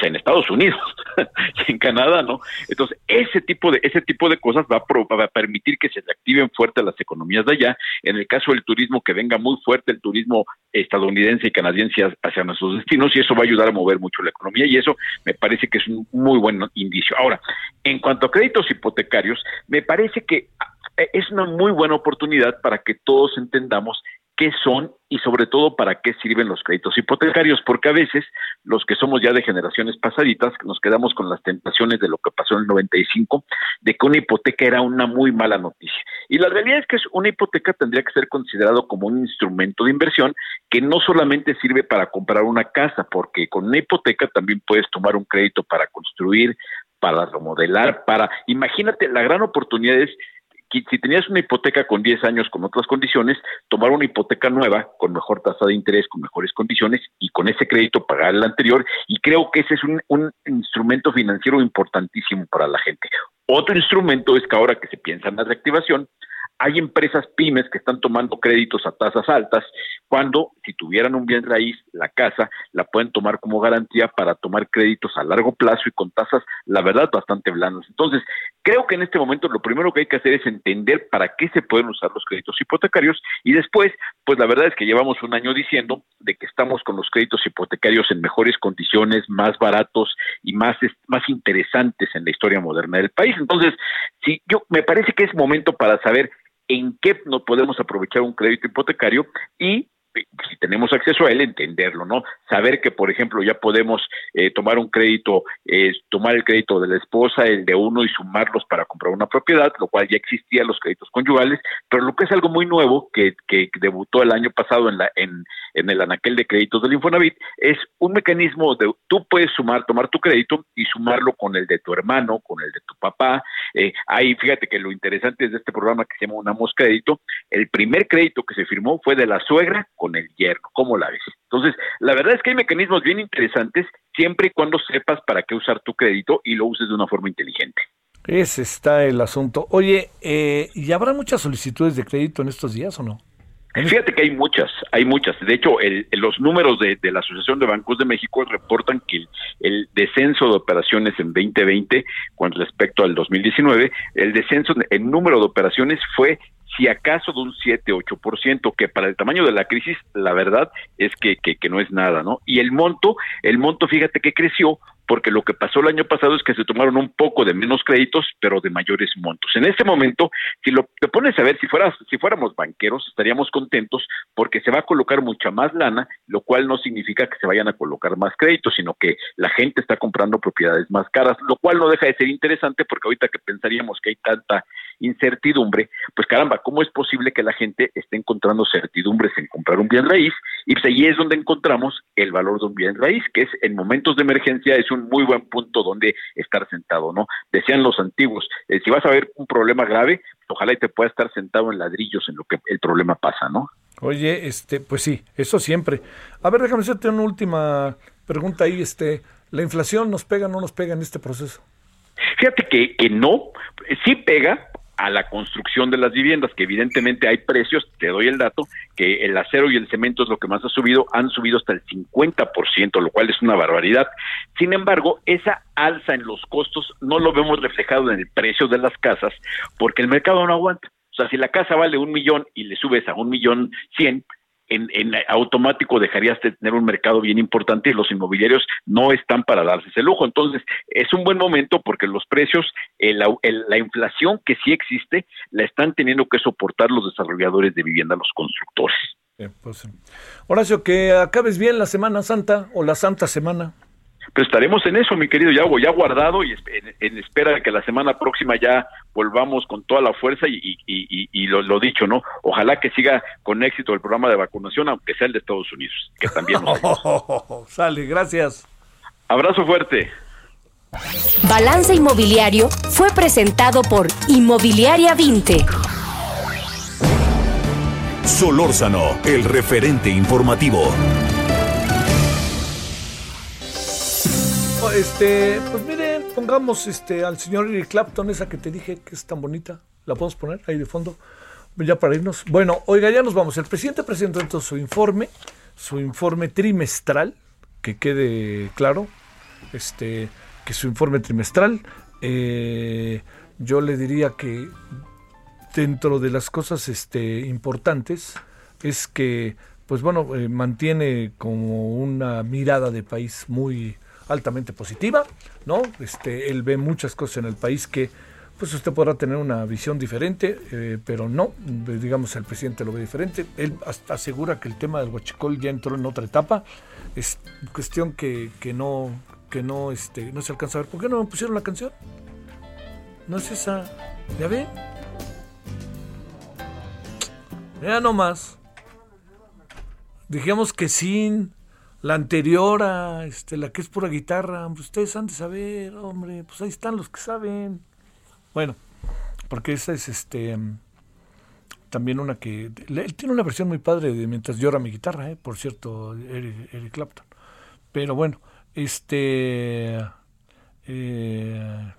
en Estados Unidos. en Canadá, ¿no? Entonces, ese tipo de ese tipo de cosas va a, va a permitir que se reactiven fuerte las economías de allá. En el caso del turismo, que venga muy fuerte el turismo estadounidense y canadiense hacia nuestros destinos, y eso va a ayudar a mover mucho la economía, y eso me parece que es un muy buen indicio. Ahora, en cuanto a créditos hipotecarios, me parece que eh, es una muy buena oportunidad para que todos entendamos qué son y sobre todo para qué sirven los créditos hipotecarios, porque a veces los que somos ya de generaciones pasaditas nos quedamos con las tentaciones de lo que pasó en el 95, de que una hipoteca era una muy mala noticia. Y la realidad es que una hipoteca tendría que ser considerado como un instrumento de inversión que no solamente sirve para comprar una casa, porque con una hipoteca también puedes tomar un crédito para construir, para remodelar, para, imagínate, la gran oportunidad es si tenías una hipoteca con 10 años con otras condiciones, tomar una hipoteca nueva con mejor tasa de interés, con mejores condiciones y con ese crédito pagar el anterior. Y creo que ese es un, un instrumento financiero importantísimo para la gente. Otro instrumento es que ahora que se piensa en la reactivación, hay empresas pymes que están tomando créditos a tasas altas cuando si tuvieran un bien raíz, la casa, la pueden tomar como garantía para tomar créditos a largo plazo y con tasas, la verdad, bastante blandas. Entonces, creo que en este momento lo primero que hay que hacer es entender para qué se pueden usar los créditos hipotecarios y después, pues la verdad es que llevamos un año diciendo de que estamos con los créditos hipotecarios en mejores condiciones, más baratos y más, más interesantes en la historia moderna del país. Entonces, sí, yo me parece que es momento para saber en qué nos podemos aprovechar un crédito hipotecario y si tenemos acceso a él, entenderlo, ¿no? Saber que, por ejemplo, ya podemos eh, tomar un crédito, eh, tomar el crédito de la esposa, el de uno y sumarlos para comprar una propiedad, lo cual ya existía los créditos conyugales, pero lo que es algo muy nuevo que, que debutó el año pasado en, la, en, en el anaquel de créditos del Infonavit es un mecanismo de tú puedes sumar, tomar tu crédito y sumarlo con el de tu hermano, con el de tu papá. Eh, ahí fíjate que lo interesante es de este programa que se llama Unamos Crédito, el primer crédito que se firmó fue de la suegra con el yerno. ¿Cómo la ves? Entonces, la verdad es que hay mecanismos bien interesantes siempre y cuando sepas para qué usar tu crédito y lo uses de una forma inteligente.
Ese está el asunto. Oye, eh, ¿y habrá muchas solicitudes de crédito en estos días o no?
Fíjate que hay muchas, hay muchas. De hecho, los números de, la Asociación de Bancos de México reportan que el, descenso de operaciones en 2020 con respecto al 2019, el descenso en número de operaciones fue si acaso de un 7-8%, que para el tamaño de la crisis, la verdad es que, que, que, no es nada, ¿no? Y el monto, el monto, fíjate que creció porque lo que pasó el año pasado es que se tomaron un poco de menos créditos, pero de mayores montos. En este momento, si lo te pones a ver, si fueras, si fuéramos banqueros, estaríamos contentos porque se va a colocar mucha más lana, lo cual no significa que se vayan a colocar más créditos, sino que la gente está comprando propiedades más caras, lo cual no deja de ser interesante porque ahorita que pensaríamos que hay tanta incertidumbre, pues caramba, ¿cómo es posible que la gente esté encontrando certidumbres en comprar un bien raíz? Y pues ahí es donde encontramos el valor de un bien raíz, que es en momentos de emergencia es un muy buen punto donde estar sentado, ¿no? Decían los antiguos, eh, si vas a ver un problema grave, ojalá y te pueda estar sentado en ladrillos en lo que el problema pasa, ¿no?
Oye, este, pues sí, eso siempre. A ver, déjame hacerte una última pregunta ahí, este, ¿la inflación nos pega o no nos pega en este proceso?
Fíjate que, que no, sí pega, a la construcción de las viviendas, que evidentemente hay precios, te doy el dato, que el acero y el cemento es lo que más ha subido, han subido hasta el 50%, lo cual es una barbaridad. Sin embargo, esa alza en los costos no lo vemos reflejado en el precio de las casas, porque el mercado no aguanta. O sea, si la casa vale un millón y le subes a un millón cien, en, en, automático dejarías de tener un mercado bien importante y los inmobiliarios no están para darse ese lujo. Entonces, es un buen momento porque los precios, la inflación que sí existe, la están teniendo que soportar los desarrolladores de vivienda, los constructores.
Pues, Horacio, que acabes bien la Semana Santa o la Santa Semana.
Pues estaremos en eso, mi querido Yago, ya guardado y en, espera de que la semana próxima ya volvamos con toda la fuerza y, y, lo, dicho, ¿no? Ojalá que siga con éxito el programa de vacunación, aunque sea el de Estados Unidos, que también nos
Sale, gracias.
Abrazo fuerte.
Balance Inmobiliario fue presentado por Inmobiliaria 20.
Solórzano, el referente informativo.
Este, pues miren, pongamos este al señor Eric Clapton, esa que te dije que es tan bonita. La podemos poner ahí de fondo. Ya para irnos. Bueno, oiga, ya nos vamos. El presidente presentó entonces su informe, su informe trimestral, que quede claro. Este, que su informe trimestral. Eh, yo le diría que dentro de las cosas este, importantes es que, pues bueno, eh, mantiene como una mirada de país muy altamente positiva, ¿no? Este, él ve muchas cosas en el país que, pues usted podrá tener una visión diferente, eh, pero no, digamos, el presidente lo ve diferente. Él asegura que el tema del huachicol ya entró en otra etapa. Es cuestión que, que no, que no, este, no se alcanza a ver. ¿Por qué no me pusieron la canción? No es esa. ¿Ya ven? Ya nomás. Dijimos que sin la anterior a este, la que es pura guitarra. Ustedes han de saber, hombre. Pues ahí están los que saben. Bueno, porque esa es este también una que él tiene una versión muy padre de mientras llora mi guitarra, ¿eh? por cierto, Eric, Clapton. Pero bueno, este eh,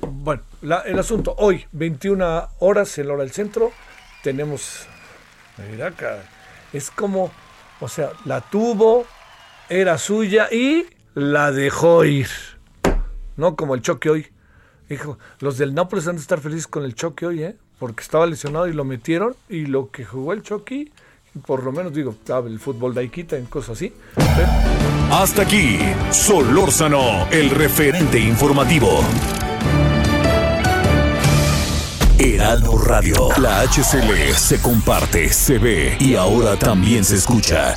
bueno, el asunto hoy 21 horas en la hora del centro tenemos Mira. Es como, o sea, la tuvo, era suya y la dejó ir. No como el choque hoy. Hijo, los del Nápoles han de estar felices con el choque hoy, ¿eh? Porque estaba lesionado y lo metieron. Y lo que jugó el choque, por lo menos digo, el fútbol de Aikita en cosas así.
Hasta aquí, Solórzano, el referente informativo. Heraldo Radio. La HCL se comparte, se ve y ahora también se escucha.